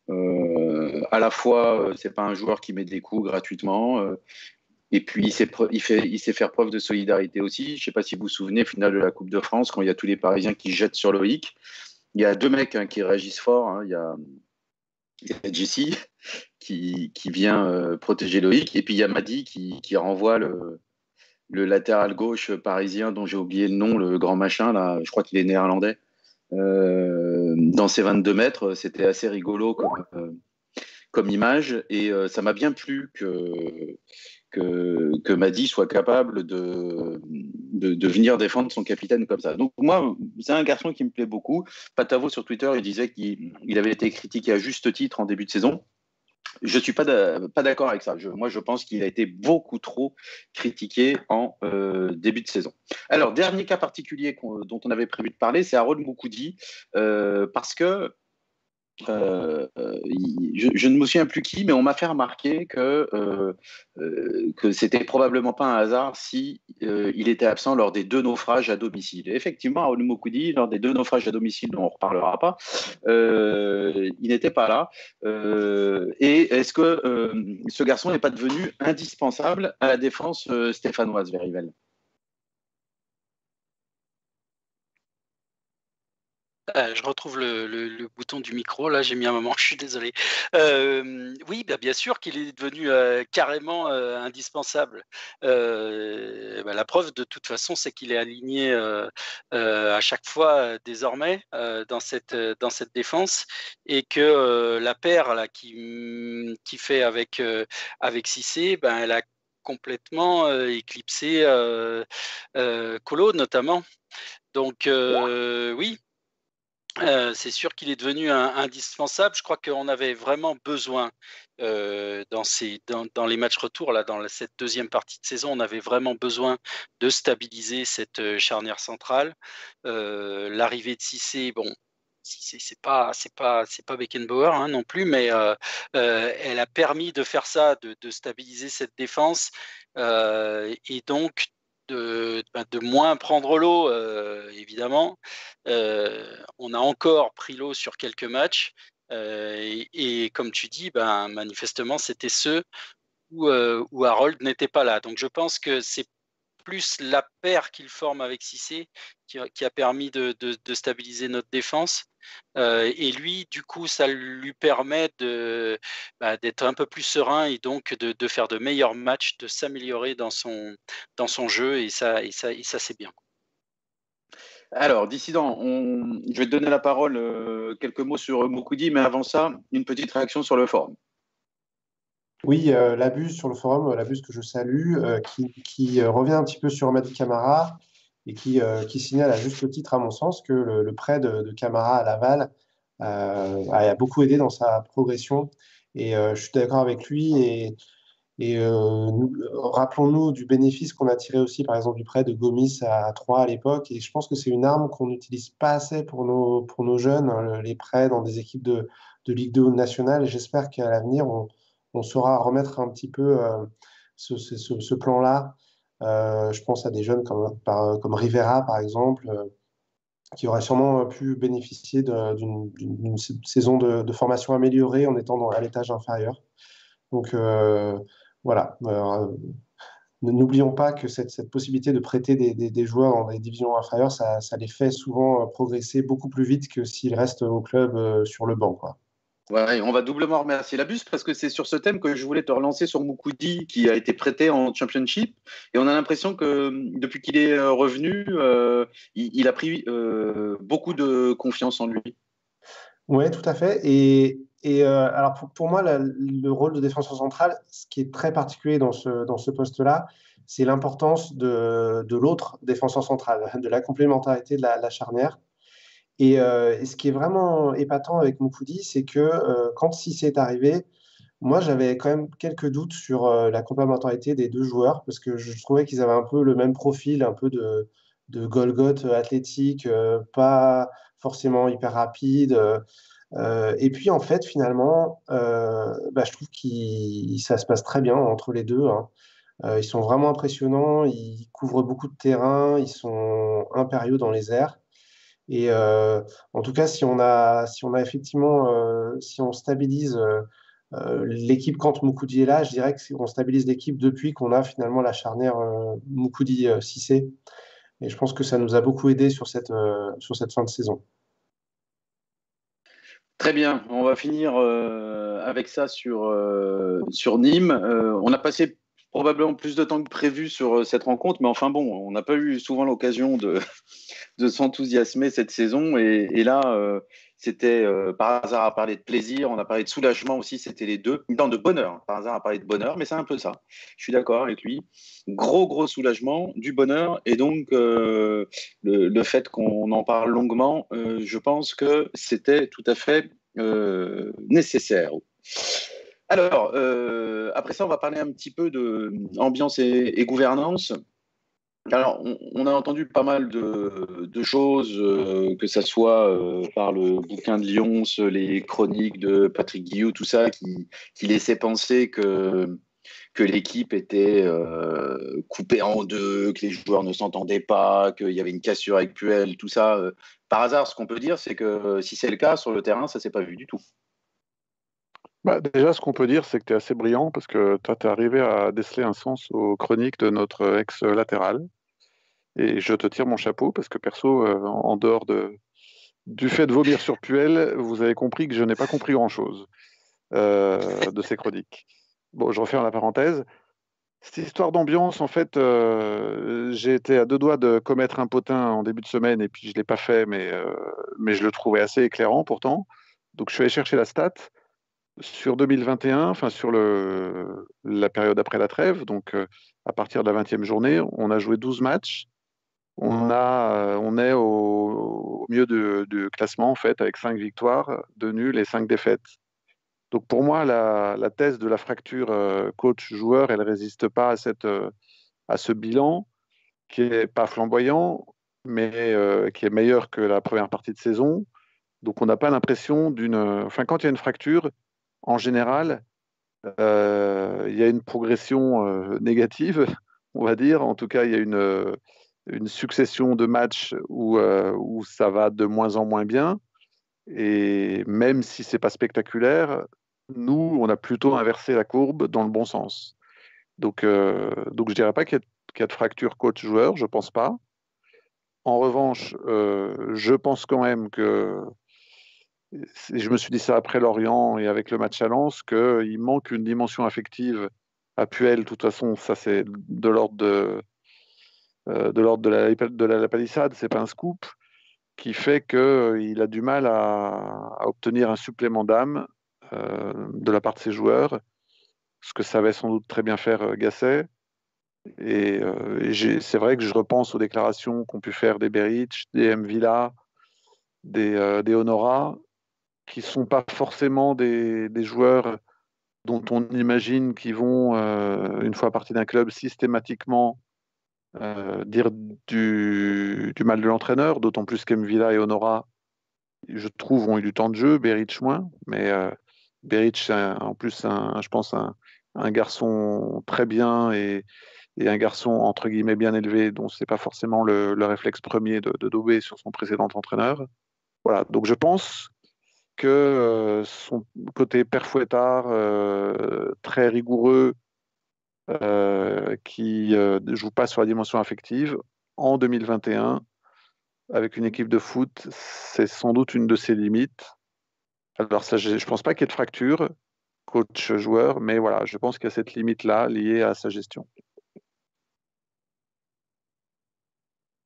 S1: à la fois, c'est pas un joueur qui met des coups gratuitement. Et puis, il sait, il, il faire preuve de solidarité aussi. Je ne sais pas si vous vous souvenez, finale de la Coupe de France, quand il y a tous les Parisiens qui jettent sur Loïc. Il y a deux mecs hein, qui réagissent fort. Hein. Il, y a, Jesse qui, vient euh, protéger Loïc. Et puis, il y a Madi qui, renvoie le, latéral gauche parisien, dont j'ai oublié le nom, le grand machin. Là, je crois qu'il est néerlandais. Euh, dans ses 22 mètres, c'était assez rigolo comme, euh, comme image. Et ça m'a bien plu que que, Madi soit capable de, de, venir défendre son capitaine comme ça. Donc moi, c'est un garçon qui me plaît beaucoup. Patavo sur Twitter, il disait qu'il avait été critiqué à juste titre en début de saison. Je ne suis pas d'accord avec ça. moi, je pense qu'il a été beaucoup trop critiqué en euh, début de saison. Alors, dernier cas particulier dont on avait prévu de parler, c'est Harold Moukoudi, euh, parce que euh, euh, je, ne me souviens plus qui, mais on m'a fait remarquer que, euh, que c'était probablement pas un hasard si il était absent lors des deux naufrages à domicile. effectivement, à Olmokoudi, lors des deux naufrages à domicile, dont on ne reparlera pas, il n'était pas là. et est-ce que ce garçon n'est pas devenu indispensable à la défense stéphanoise, Verivel
S2: Euh, je retrouve le, bouton du micro. Là, j'ai mis un moment. Je suis désolé. Euh, oui, bah, bien sûr qu'il est devenu euh, carrément indispensable. Bah, la preuve, de toute façon, c'est qu'il est aligné à chaque fois désormais dans cette dans cette défense et que la paire là qui mm, qui fait avec avec Cissé, ben elle a complètement éclipsé Colo notamment. Donc oui, euh, c'est sûr qu'il est devenu indispensable. Je crois qu'on avait vraiment besoin euh, dans, les matchs retour, là, dans cette deuxième partie de saison, on avait vraiment besoin de stabiliser cette euh, charnière centrale. L'arrivée de Cissé, bon, c'est pas, c'est pas, c'est pas Beckenbauer hein, non plus, mais elle a permis de faire ça, de stabiliser cette défense et donc bah, de, moins prendre l'eau, euh, évidemment. Euh, on a encore pris l'eau sur quelques matchs. Euh, et, comme tu dis, ben, manifestement, c'était ceux où, où Harold n'était pas là. Donc je pense que c'est plus la paire qu'il forme avec Cissé qui, a permis de, stabiliser notre défense. Euh, et lui, du coup, ça lui permet bah, d'être un peu plus serein et donc de, faire de meilleurs matchs, de s'améliorer dans son, jeu. Et ça, et c'est bien.
S1: Alors, dissident, je vais te donner la parole, euh, quelques mots sur Moukoudi, mais avant ça, une petite réaction sur le forum.
S3: Oui, euh, l'abus sur le forum, euh, l'abus que je salue, euh, qui, revient un petit peu sur Madi Camara et qui, signale à juste titre, à mon sens, que le, prêt de, Camara à Laval a beaucoup aidé dans sa progression. Et je suis d'accord avec lui. Et, rappelons-nous du bénéfice qu'on a tiré aussi, par exemple, du prêt de Gomis à 3 à l'époque. Et je pense que c'est une arme qu'on n'utilise pas assez pour nos, pour nos jeunes, hein, les prêts dans des équipes de, de Ligue 2 nationale. J'espère qu'à l'avenir, on on saura remettre un petit peu euh, ce, plan-là. Euh, je pense à des jeunes comme, Rivera, par exemple, euh, qui auraient sûrement pu bénéficier d'une saison de, formation améliorée en étant à l'étage inférieur. Donc voilà. N'oublions pas que cette, possibilité de prêter des, joueurs dans des divisions inférieures, ça, les fait souvent progresser beaucoup plus vite que s'ils restent au club sur le banc.
S1: Ouais, on va doublement remercier la bus parce que c'est sur ce thème que je voulais te relancer sur Moukoudi qui a été prêté en championship et on a l'impression que depuis qu'il est euh, revenu, euh, il, a pris euh, beaucoup de confiance en lui.
S3: Oui, tout à fait. Et, alors pour, moi, le rôle de défenseur central, ce qui est très particulier dans ce, dans ce poste-là, c'est l'importance de, de l'autre défenseur central, de la complémentarité de la charnière. Euh, et, ce qui est vraiment épatant avec Moukoudi, c'est que euh, quand Cissé est arrivé, moi j'avais quand même quelques doutes sur euh, la complémentarité des deux joueurs parce que je trouvais qu'ils avaient un peu le même profil, un peu de, de Golgoth athlétique, pas forcément hyper rapide. et puis en fait, finalement, bah, je trouve que ça se passe très bien entre les deux. Hein. ils sont vraiment impressionnants, ils couvrent beaucoup de terrain, ils sont impériaux dans les airs. Et euh, en tout cas, si on a, si on a effectivement, euh, si on stabilise euh, l'équipe quand Moukoudi est là, je dirais qu'on stabilise l'équipe depuis qu'on a finalement la charnière Moukoudi-Cissé. Et je pense que ça nous a beaucoup aidé sur cette, sur cette fin de saison.
S1: Très bien, on va finir avec ça sur, sur Nîmes. on a passé probablement plus de temps que prévu sur cette rencontre, mais enfin bon, on n'a pas eu souvent l'occasion de, s'enthousiasmer cette saison. Et, là, euh, c'était euh, par hasard à parler de plaisir, on a parlé de soulagement aussi, c'était les deux. Dans de bonheur, par hasard à parler de bonheur, mais c'est un peu ça. Je suis d'accord avec lui. Gros, gros soulagement, du bonheur. Et donc, euh, le, fait qu'on en parle longuement, je pense que c'était tout à fait nécessaire. Alors, après ça, on va parler un petit peu de ambiance et gouvernance. Alors, on, a entendu pas mal de, choses, euh, que ce soit euh, par le bouquin de Lyons, les chroniques de Patrick Guillou, tout ça, qui, laissait penser que, que l'équipe était euh, coupée en deux, que les joueurs ne s'entendaient pas, qu'il y avait une cassure avec Puel, tout ça. Par hasard, ce qu'on peut dire, c'est que si c'est le cas, sur le terrain, ça ne s'est pas vu du tout.
S4: Bah, déjà, ce qu'on peut dire, c'est que tu es assez brillant parce que tu es arrivé à déceler un sens aux chroniques de notre ex-latéral. Et je te tire mon chapeau parce que perso, euh, en dehors de, du fait de vomir sur Puel, vous avez compris que je n'ai pas compris grand-chose euh, de ces chroniques. Bon, je referme la parenthèse. Cette histoire d'ambiance, en fait, euh, j'ai été à deux doigts de commettre un potin en début de semaine et puis je ne l'ai pas fait, mais, mais je le trouvais assez éclairant pourtant. Donc je suis allé chercher la stat sur 2021, enfin sur le, la période après la trêve, donc à partir de la 20e journée, on a joué 12 matchs on, a, euh, on est au, milieu du classement, en fait, avec cinq victoires, deux nuls et cinq défaites. Donc pour moi, la, thèse de la fracture euh, coach-joueur, elle ne résiste pas à, cette, euh, à ce bilan qui n'est pas flamboyant, mais qui est meilleur que la première partie de saison. Donc on n'a pas l'impression d'une... Enfin, quand il y a une fracture, en général, il y a une progression négative, on va dire. En tout cas, il y a une une succession de matchs où, euh, où ça va de moins en moins bien. Et même si c'est pas spectaculaire, nous, on a plutôt inversé la courbe dans le bon sens. Donc, euh, donc je dirais pas qu'il y, a de fracture coach-joueur, je pense pas. En revanche, euh, je pense quand même que, je me suis dit ça après Lorient et avec le match à Lens, qu'il manque une dimension affective à Puel. De toute façon, ça c'est de l'ordre de, euh, l'ordre de la, de la, palissade, c'est pas un scoop, qui fait qu'il euh, a du mal à, obtenir un supplément d'âme euh, de la part de ses joueurs, ce que savait sans doute très bien faire Gasset. Et, c'est vrai que je repense aux déclarations qu'ont pu faire des Beric, des M. Villa, des, des Honora, qui ne sont pas forcément des, des, joueurs dont on imagine qu'ils vont, une fois partie d'un club, systématiquement euh, dire du, mal de l'entraîneur, d'autant plus qu'Emvilla et Honora, je trouve, ont eu du temps de jeu, Beric moins, mais euh, en plus, un, je pense, un, garçon très bien et, un garçon entre guillemets bien élevé, dont c'est pas forcément le, réflexe premier de, de sur son précédent entraîneur. Voilà, donc je pense que euh, son côté père très rigoureux, euh, qui ne euh, joue pas sur la dimension affective, en 2021, avec une équipe de foot, c'est sans doute une de ses limites. Alors, je ne pense pas qu'il y ait de fracture, coach-joueur, mais voilà, je pense qu'il y a cette limite-là liée à sa gestion.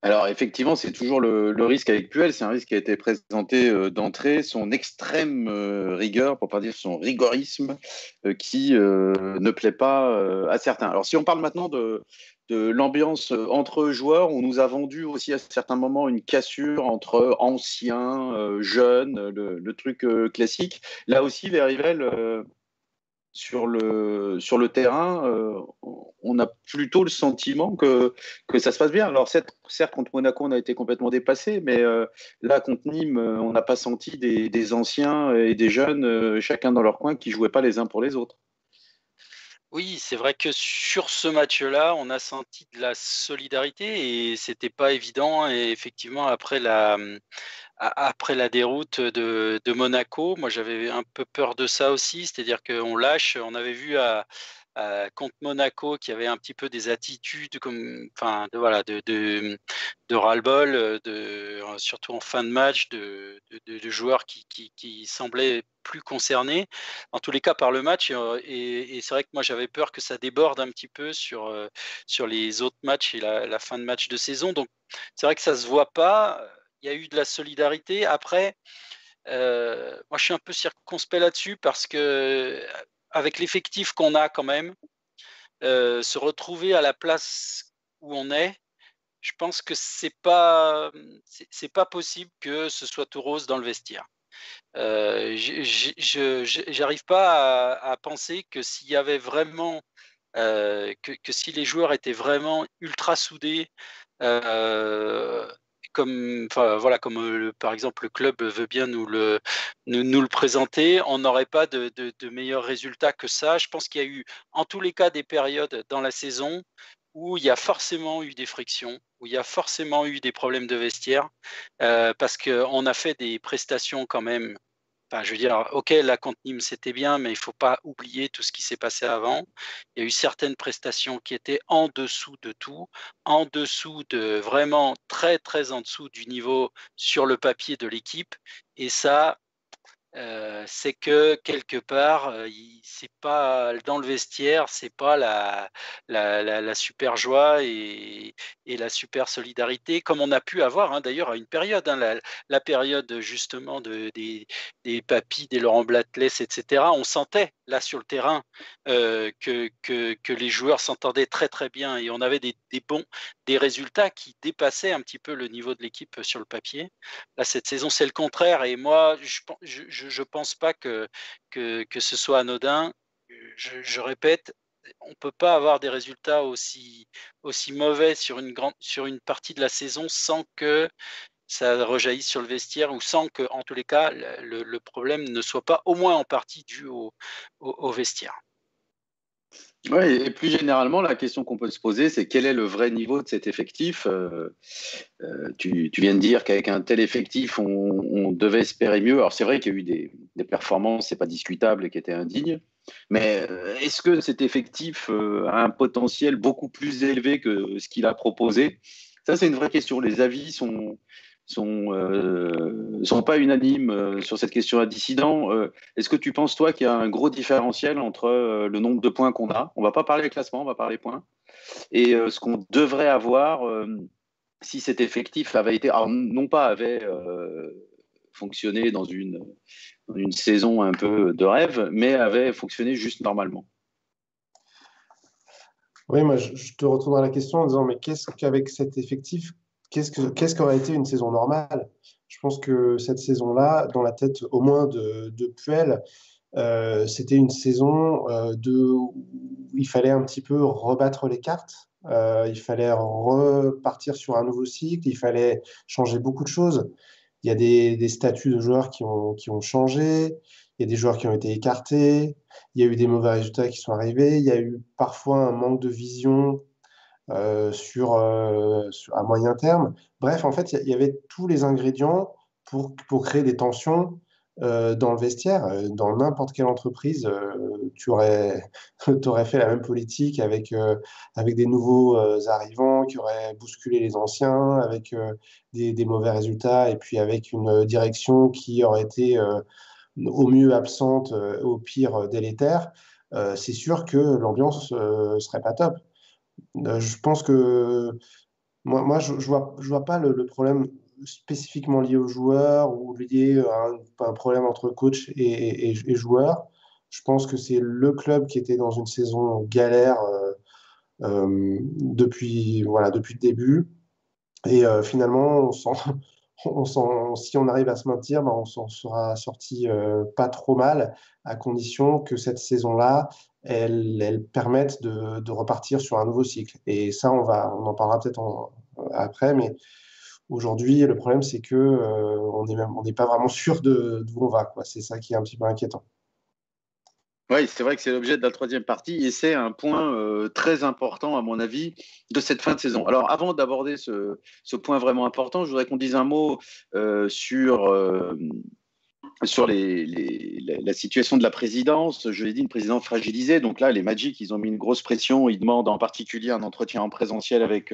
S1: Alors effectivement, c'est toujours le, risque avec Puel, c'est un risque qui a été présenté euh, d'entrée, son extrême euh, rigueur, pour pas dire son rigorisme, euh, qui ne plaît pas à certains. Alors si on parle maintenant de, l'ambiance entre joueurs, on nous a vendu aussi à certains moments une cassure entre anciens, jeunes, le, truc classique. Là aussi, les rivales sur le, terrain, euh, on a plutôt le sentiment que, ça se passe bien. Alors, certes, contre Monaco, on a été complètement dépassé, mais euh, là, contre Nîmes, euh, on n'a pas senti des, des, anciens et des jeunes, chacun dans leur coin, qui jouaient pas les uns pour les autres.
S2: Oui, c'est vrai que sur ce match-là, on a senti de la solidarité et c'était pas évident. Et effectivement, après la, après la déroute de, Monaco, moi j'avais un peu peur de ça aussi, c'est-à-dire qu'on lâche, on avait vu à, contre Monaco qui avait un petit peu des attitudes enfin, de, voilà, de, de, de ras-le-bol, de, surtout en fin de match, de, de joueurs qui, qui, semblaient plus concernés, en tous les cas par le match. Et, c'est vrai que moi j'avais peur que ça déborde un petit peu sur, sur les autres matchs et la, fin de match de saison. Donc c'est vrai que ça se voit pas il y a eu de la solidarité. Après, euh, moi, je suis un peu circonspect là-dessus parce que, avec l'effectif qu'on a quand même, euh, se retrouver à la place où on est, je pense que c'est pas pas possible que ce soit tout rose dans le vestiaire. Euh, je n'arrive pas à, penser que s'il y avait vraiment que, que, si les joueurs étaient vraiment ultra soudés, comme, voilà, comme euh, par exemple le club veut bien nous le, nous, le présenter, on n'aurait pas de, meilleurs résultats que ça. Je pense qu'il y a eu en tous les cas des périodes dans la saison où il y a forcément eu des frictions, où il y a forcément eu des problèmes de vestiaire, euh, parce qu'on a fait des prestations quand même je veux dire, ok, la contre Nîmes, c'était bien, mais il ne faut pas oublier tout ce qui s'est passé avant. Il y a eu certaines prestations qui étaient en dessous de tout, en dessous de vraiment très, très en dessous du niveau sur le papier de l'équipe. Et ça, euh, c'est que quelque part, euh, c'est pas dans le vestiaire, c'est pas la, super joie et, la super solidarité comme on a pu avoir hein, d'ailleurs à une période, hein, la, période justement de, des, des papis, des Laurent Blattles, etc. On sentait là sur le terrain euh, que, les joueurs s'entendaient très très bien et on avait des, des, bons des résultats qui dépassaient un petit peu le niveau de l'équipe sur le papier. Là cette saison c'est le contraire et moi je, je je ne pense pas que, ce soit anodin. Je, répète, on ne peut pas avoir des résultats aussi, mauvais sur une partie de la saison sans que ça rejaillisse sur le vestiaire ou sans que, en tous les cas, le, problème ne soit pas au moins en partie dû au vestiaire.
S1: Oui, et plus généralement, la question qu'on peut se poser, c'est quel est le vrai niveau de cet effectif euh, euh, tu, viens de dire qu'avec un tel effectif, on, devait espérer mieux. Alors c'est vrai qu'il y a eu des, des performances, c'est pas discutable, et qui étaient indignes. Mais euh, est-ce que cet effectif a un potentiel beaucoup plus élevé que ce qu'il a proposé? Ça, c'est une vraie question. Les avis sont, sont, euh, sont pas unanimes euh, sur cette question à dissident. Euh, est-ce que tu penses, toi, qu'il y a un gros différentiel entre le nombre de points qu'on a? On va pas parler classement, on va parler points. Et ce qu'on devrait avoir si cet effectif avait été, alors non pas avait fonctionné dans une, saison un peu de rêve, mais avait fonctionné juste normalement.
S3: Oui, moi, je, te retourne à la question en disant, mais qu'est-ce qu'avec cet effectif, qu'est-ce qu'aurait été une saison normale? Je pense que cette saison-là, dans la tête au moins de, Puel, euh, c'était une saison euh, où il fallait un petit peu rebattre les cartes. Euh, il fallait repartir sur un nouveau cycle. Il fallait changer beaucoup de choses. Il y a des, des statuts de joueurs qui ont, changé. Il y a des joueurs qui ont été écartés. Il y a eu des mauvais résultats qui sont arrivés. Il y a eu parfois un manque de vision sur, euh, à moyen terme. Bref, en fait, il y, avait tous les ingrédients pour, pour créer des tensions euh, dans le vestiaire. Dans n'importe quelle entreprise, tu aurais, aurais fait la même politique avec, avec des nouveaux arrivants qui auraient bousculé les anciens, avec des, des, mauvais résultats, et puis avec une direction qui aurait été au mieux absente, au pire délétère, c'est sûr que l'ambiance ne serait pas top. Je pense que moi, je ne vois, pas le, problème spécifiquement lié aux joueurs ou lié à un, problème entre coach et, joueurs. Je pense que c'est le club qui était dans une saison galère depuis, voilà, depuis le début. Et finalement, si on arrive à se maintenir, ben, on s'en sera sorti euh, pas trop mal, à condition que cette saison-là, elle, elle, permette de, de, repartir sur un nouveau cycle. Et ça, on, va, on en parlera peut-être après, mais aujourd'hui, le problème, c'est que euh, on n'est pas vraiment sûr d'où on va. C'est ça qui est un petit peu inquiétant.
S1: Oui, c'est vrai que c'est l'objet de la troisième partie et c'est un point euh, très important, à mon avis, de cette fin de saison. Alors, avant d'aborder ce, point vraiment important, je voudrais qu'on dise un mot euh, sur, euh, sur les, la situation de la présidence. Je l'ai dit, une présidence fragilisée. Donc là, les Magic, ils ont mis une grosse pression. Ils demandent en particulier un entretien en présentiel avec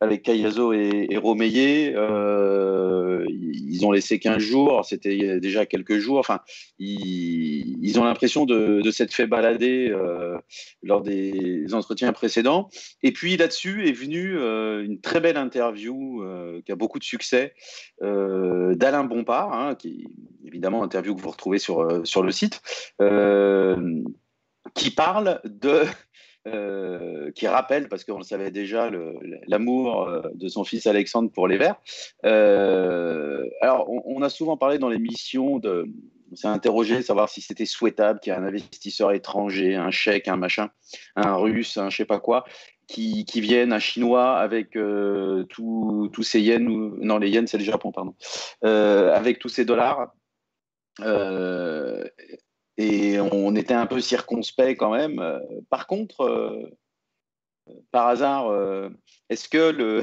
S1: avec Cayazo et, et. Euh, ils ont laissé 15 jours, c'était déjà quelques jours. Enfin, ils, ont l'impression de, de s'être fait balader euh, lors des entretiens précédents. Et puis là-dessus est venue euh, une très belle interview euh, qui a beaucoup de succès euh, d'Alain Bompard, hein, qui évidemment interview que vous retrouvez sur, sur le site, qui parle de euh, qui rappelle, parce qu'on le savait déjà, l'amour euh, de son fils Alexandre pour les Verts. Euh, alors, on, a souvent parlé dans l'émission de. On s'est interrogé savoir si c'était souhaitable qu'il y ait un investisseur étranger, un chèque, un machin, un russe, un je sais pas quoi, qui, qui vienne, un chinois avec tous ces yens, ou, non les yens c'est le Japon, pardon, avec tous ces dollars. Et on était un peu circonspect quand même. Euh, par contre, euh, par hasard, euh, est-ce que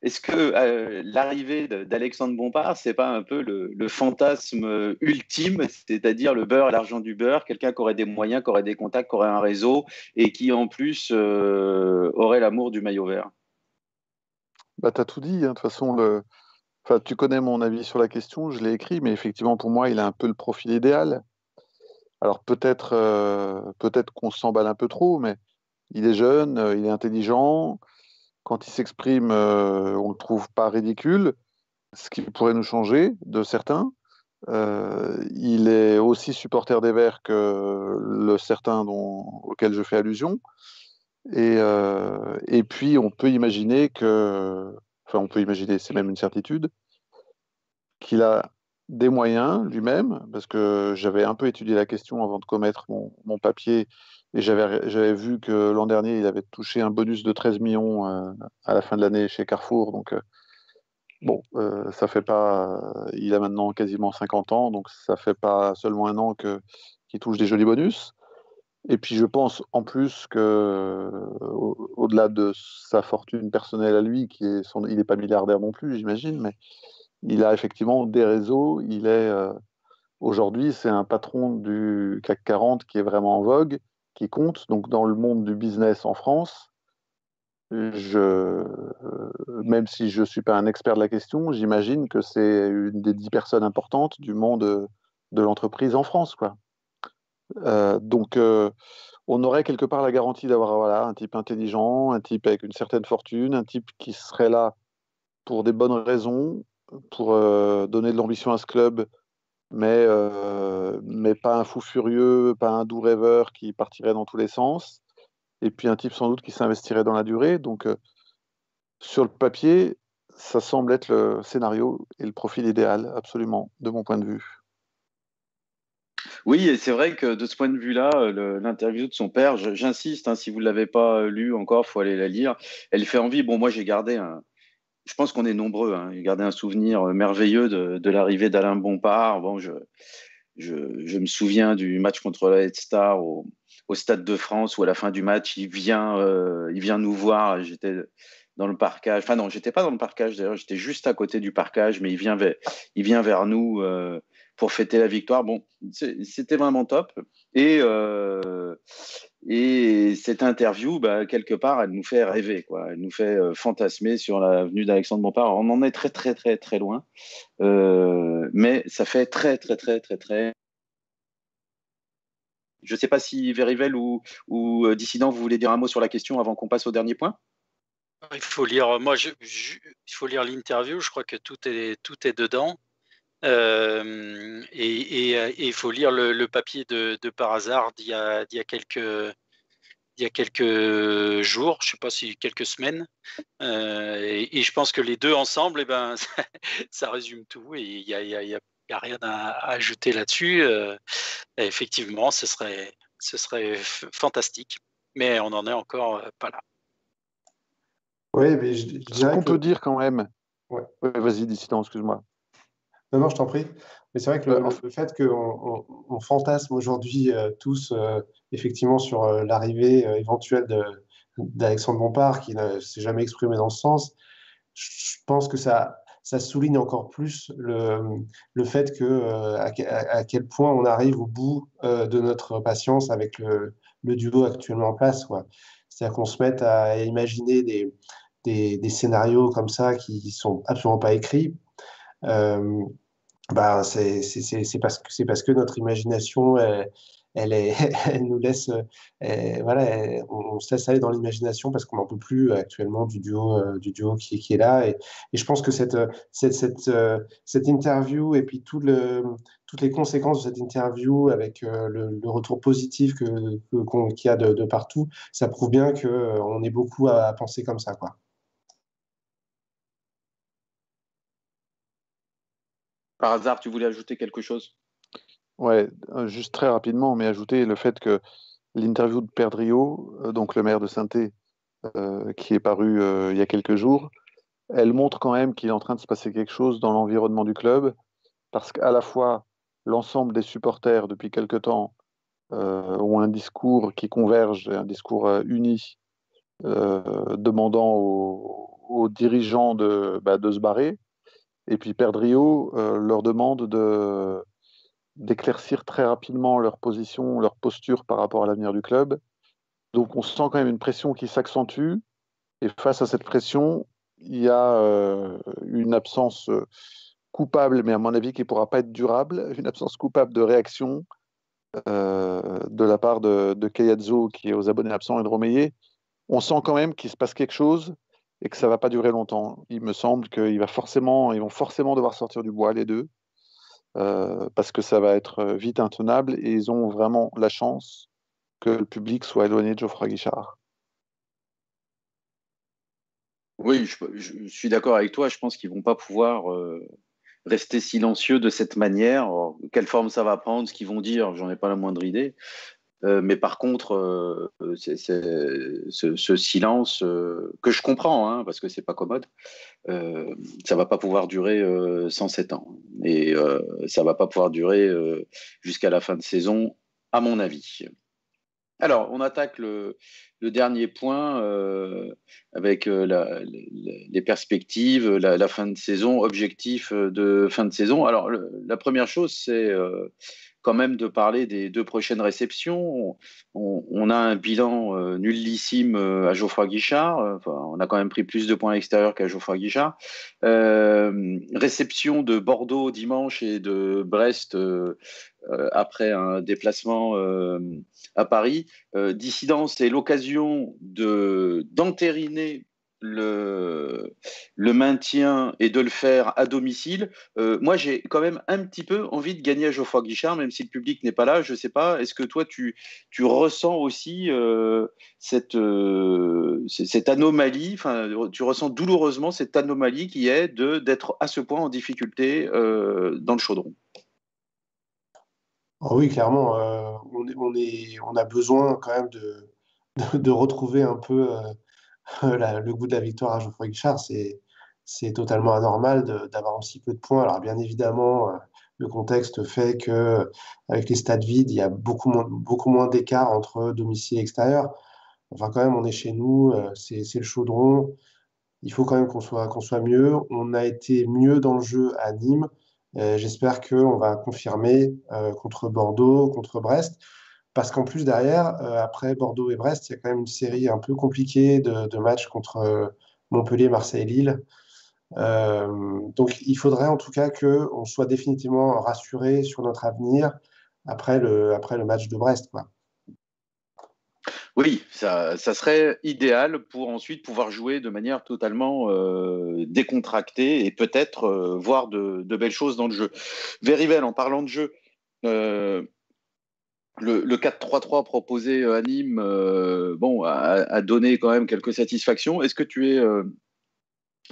S1: que l'arrivée d'Alexandre Bompard, c'est pas un peu le, fantasme ultime, c'est-à-dire le beurre l'argent du beurre, quelqu'un qui aurait des moyens, qui aurait des contacts, qui aurait un réseau et qui en plus aurait l'amour du maillot vert?
S4: Bah, tu as tout dit. Hein. De toute façon, enfin, tu connais mon avis sur la question, je l'ai écrit, mais effectivement, pour moi, il a un peu le profil idéal. Alors peut-être euh, peut-être qu'on s'emballe un peu trop, mais il est jeune, euh, il est intelligent. Quand il s'exprime, euh, on ne le trouve pas ridicule, ce qui pourrait nous changer de certains. il est aussi supporter des Verts que le certain auquel je fais allusion. Et, et puis on peut imaginer que, enfin on peut imaginer, c'est même une certitude, qu'il a des moyens lui-même, parce que j'avais un peu étudié la question avant de commettre mon, papier, et j'avais vu que l'an dernier, il avait touché un bonus de 13 millions euh, à la fin de l'année chez Carrefour. Donc, euh, bon, euh, ça fait pas. il a maintenant quasiment 50 ans, donc ça fait pas seulement un an qu'il touche des jolis bonus. Et puis, je pense en plus que, au-delà de sa fortune personnelle à lui, qui est son, il n'est pas milliardaire non plus, j'imagine, mais il a effectivement des réseaux. Il est euh, aujourd'hui, c'est un patron du CAC 40 qui est vraiment en vogue, qui compte. Donc dans le monde du business en France, je, euh, même si je ne suis pas un expert de la question, j'imagine que c'est une des dix personnes importantes du monde de l'entreprise en France, quoi. Euh, donc, on aurait quelque part la garantie d'avoir voilà, un type intelligent, un type avec une certaine fortune, un type qui serait là pour des bonnes raisons, pour euh, donner de l'ambition à ce club, mais, euh, mais pas un fou furieux, pas un doux rêveur qui partirait dans tous les sens. Et puis un type sans doute qui s'investirait dans la durée. Donc euh, sur le papier, ça semble être le scénario et le profil idéal, absolument, de mon point de vue.
S1: Oui, et c'est vrai que de ce point de vue-là, l'interview de son père, j'insiste, hein, si vous ne l'avez pas lu encore, il faut aller la lire. Elle fait envie. Bon, moi, j'ai gardé un, je pense qu'on est nombreux hein, garder un souvenir euh, merveilleux de, l'arrivée d'Alain Bompard. Bon, je, me souviens du match contre la Head Star au, Stade de France où à la fin du match, il vient, euh, il vient nous voir. J'étais dans le parcage. Enfin non, j'étais pas dans le parcage d'ailleurs, j'étais juste à côté du parcage, mais il vient vers, il vient vers nous euh, pour fêter la victoire. Bon, c'était vraiment top. Et, Et cette interview, bah, quelque part, elle nous fait rêver, quoi. Elle nous fait euh, fantasmer sur la venue d'Alexandre Bompard. On en est très, très, très, très loin. Euh, mais ça fait très, très, très, très, très. Je ne sais pas si Verivel ou, ou euh, Dissident, vous voulez dire un mot sur la question avant qu'on passe au dernier point?
S2: Il faut lire, moi, l'interview. Je crois que tout est, tout est dedans. Euh, et, il faut lire le, papier de, Par hasard d'il y, a, quelques, il y a quelques jours, je ne sais pas si quelques semaines. Euh, et, je pense que les deux ensemble, eh ben, ça, résume tout et il n'y a, y a, rien à, ajouter là-dessus. Euh, effectivement, ce serait, ce serait fantastique, mais on n'en est encore pas là.
S4: Oui, mais je, dirais qu'on peut dire quand même. Ouais. Vas-y, dissident, excuse-moi.
S3: Non, non, je t'en prie. Mais c'est vrai que le, fait qu'on fantasme aujourd'hui euh, tous euh, effectivement sur euh, l'arrivée éventuelle d'Alexandre Bompard, qui ne s'est jamais exprimé dans ce sens, je pense que ça, ça souligne encore plus le, le fait que à, quel point on arrive au bout de notre patience avec le, le duo actuellement en place. C'est-à-dire qu'on se mette à imaginer des, des, des, scénarios comme ça qui sont absolument pas écrits euh, bah, c'est parce, que, parce que notre imagination, elle, est, elle nous laisse, voilà, on, se laisse aller dans l'imagination parce qu'on n'en peut plus actuellement du duo, euh, du duo qui, est là. Et, je pense que cette, cette, cette, euh, cette interview et puis tout le, toutes les conséquences de cette interview avec le, retour positif qu'il que, qu'il y a de, de, partout, ça prouve bien qu'on est beaucoup à, à penser comme ça. Quoi.
S1: Par hasard, tu voulais ajouter quelque chose?
S4: Ouais, euh, juste très rapidement, mais ajouter le fait que l'interview de Perdrio, euh, donc le maire de saint euh, qui est paru il y a quelques jours, elle montre quand même qu'il est en train de se passer quelque chose dans l'environnement du club, parce qu'à la fois l'ensemble des supporters depuis quelque temps ont un discours qui converge, un discours uni, demandant aux, dirigeants de, bah, de se barrer, et puis Perdrio euh, leur demande de, d'éclaircir très rapidement leur position, leur posture par rapport à l'avenir du club. Donc on sent quand même une pression qui s'accentue. Et face à cette pression, il y a euh, une absence euh, coupable, mais à mon avis qui ne pourra pas être durable, une absence coupable de réaction de la part de, de qui est aux abonnés absents, et de Romeyer. On sent quand même qu'il se passe quelque chose et que ça va pas durer longtemps. Il me semble qu'ils va forcément, vont forcément devoir sortir du bois les deux euh, parce que ça va être euh, vite intenable et ils ont vraiment la chance que le public soit éloigné de Geoffroy Guichard.
S1: Oui, je, suis d'accord avec toi. Je pense qu'ils vont pas pouvoir euh, rester silencieux de cette manière. quelle forme ça va prendre, ce qu'ils vont dire, j'en ai pas la moindre idée. Euh, mais par contre, euh, ce, silence euh, que je comprends, hein, parce que c'est pas commode, ça va pas pouvoir durer 107 ans, et ça va pas pouvoir durer jusqu'à la fin de saison, à mon avis. Alors, on attaque le, dernier point avec les perspectives, la, fin de saison, objectif de fin de saison. Alors, la première chose, c'est quand même de parler des deux prochaines réceptions. On, a un bilan euh, nullissime euh, à Geoffroy Guichard. on a quand même pris plus de points à l'extérieur qu'à Geoffroy Guichard. Euh, réception de Bordeaux dimanche et de Brest après un déplacement à Paris. dissidence est l'occasion d'entériner le, le maintien et de le faire à domicile, euh, moi j'ai quand même un petit peu envie de gagner à Geoffroy Guichard, même si le public n'est pas là. Je ne sais pas, est-ce que toi tu, ressens aussi euh, cette, euh, cette anomalie, tu ressens douloureusement cette anomalie qui est d'être à ce point en difficulté dans le chaudron?
S3: Oh Oui, clairement, on, a besoin quand même de retrouver un peu le goût de la victoire à Geoffroy Guichard, c'est totalement anormal d'avoir aussi peu de points. Alors bien évidemment, euh, le contexte fait que avec les stades vides, il y a beaucoup moins, beaucoup moins d'écart entre domicile et extérieur. Enfin, quand même, on est chez nous, euh, c'est le chaudron. Il faut quand même qu'on soit, qu'on soit mieux. On a été mieux dans le jeu à Nîmes. Euh, j'espère qu'on va confirmer contre Bordeaux, contre Brest. parce qu'en plus, derrière, après Bordeaux et Brest, il y a quand même une série un peu compliquée de, matchs contre Montpellier, Marseille, Lille. Donc, il faudrait en tout cas qu'on soit définitivement rassuré sur notre avenir après le, après le match de Brest.
S1: Oui, ça, serait idéal pour ensuite pouvoir jouer de manière totalement euh, décontractée et peut-être euh, voir de, belles choses dans le jeu. Verivel, en parlant de jeu, euh, le, 4-3-3 proposé à Nîmes bon, a, donné quand même quelques satisfactions. Est-ce que tu es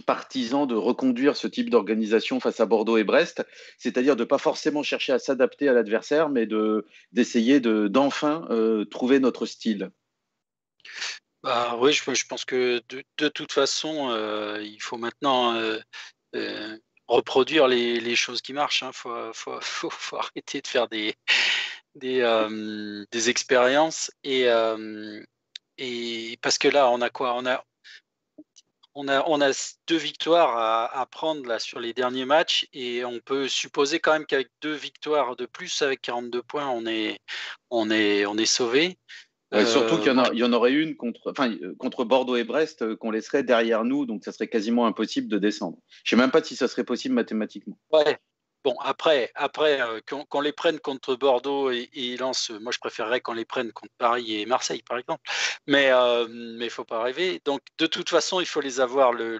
S1: partisan de reconduire ce type d'organisation face à Bordeaux et Brest, c'est-à-dire de ne pas forcément chercher à s'adapter à l'adversaire, mais d'essayer d'enfin trouver notre style
S2: bah, oui, je, pense que de, toute façon, euh, il faut maintenant euh, euh, reproduire les, choses qui marchent. Il hein. faut, arrêter de faire des, des, expériences. Et, et parce que là, on a quoi? On a, on a, on a deux victoires à, prendre là, sur les derniers matchs et on peut supposer quand même qu'avec deux victoires de plus, avec 42 points, on est, on est, on est sauvé
S1: surtout qu'il y, en aurait une contre, euh, contre Bordeaux et Brest euh, qu'on laisserait derrière nous, donc ça serait quasiment impossible de descendre. Je ne sais même pas si ça serait possible mathématiquement.
S2: Ouais. Bon, après, après euh, qu'on les prenne contre Bordeaux et, et, Lens, moi je préférerais qu'on les prenne contre Paris et Marseille, par exemple. Mais il ne faut pas rêver. Donc, de toute façon, il faut les avoir le,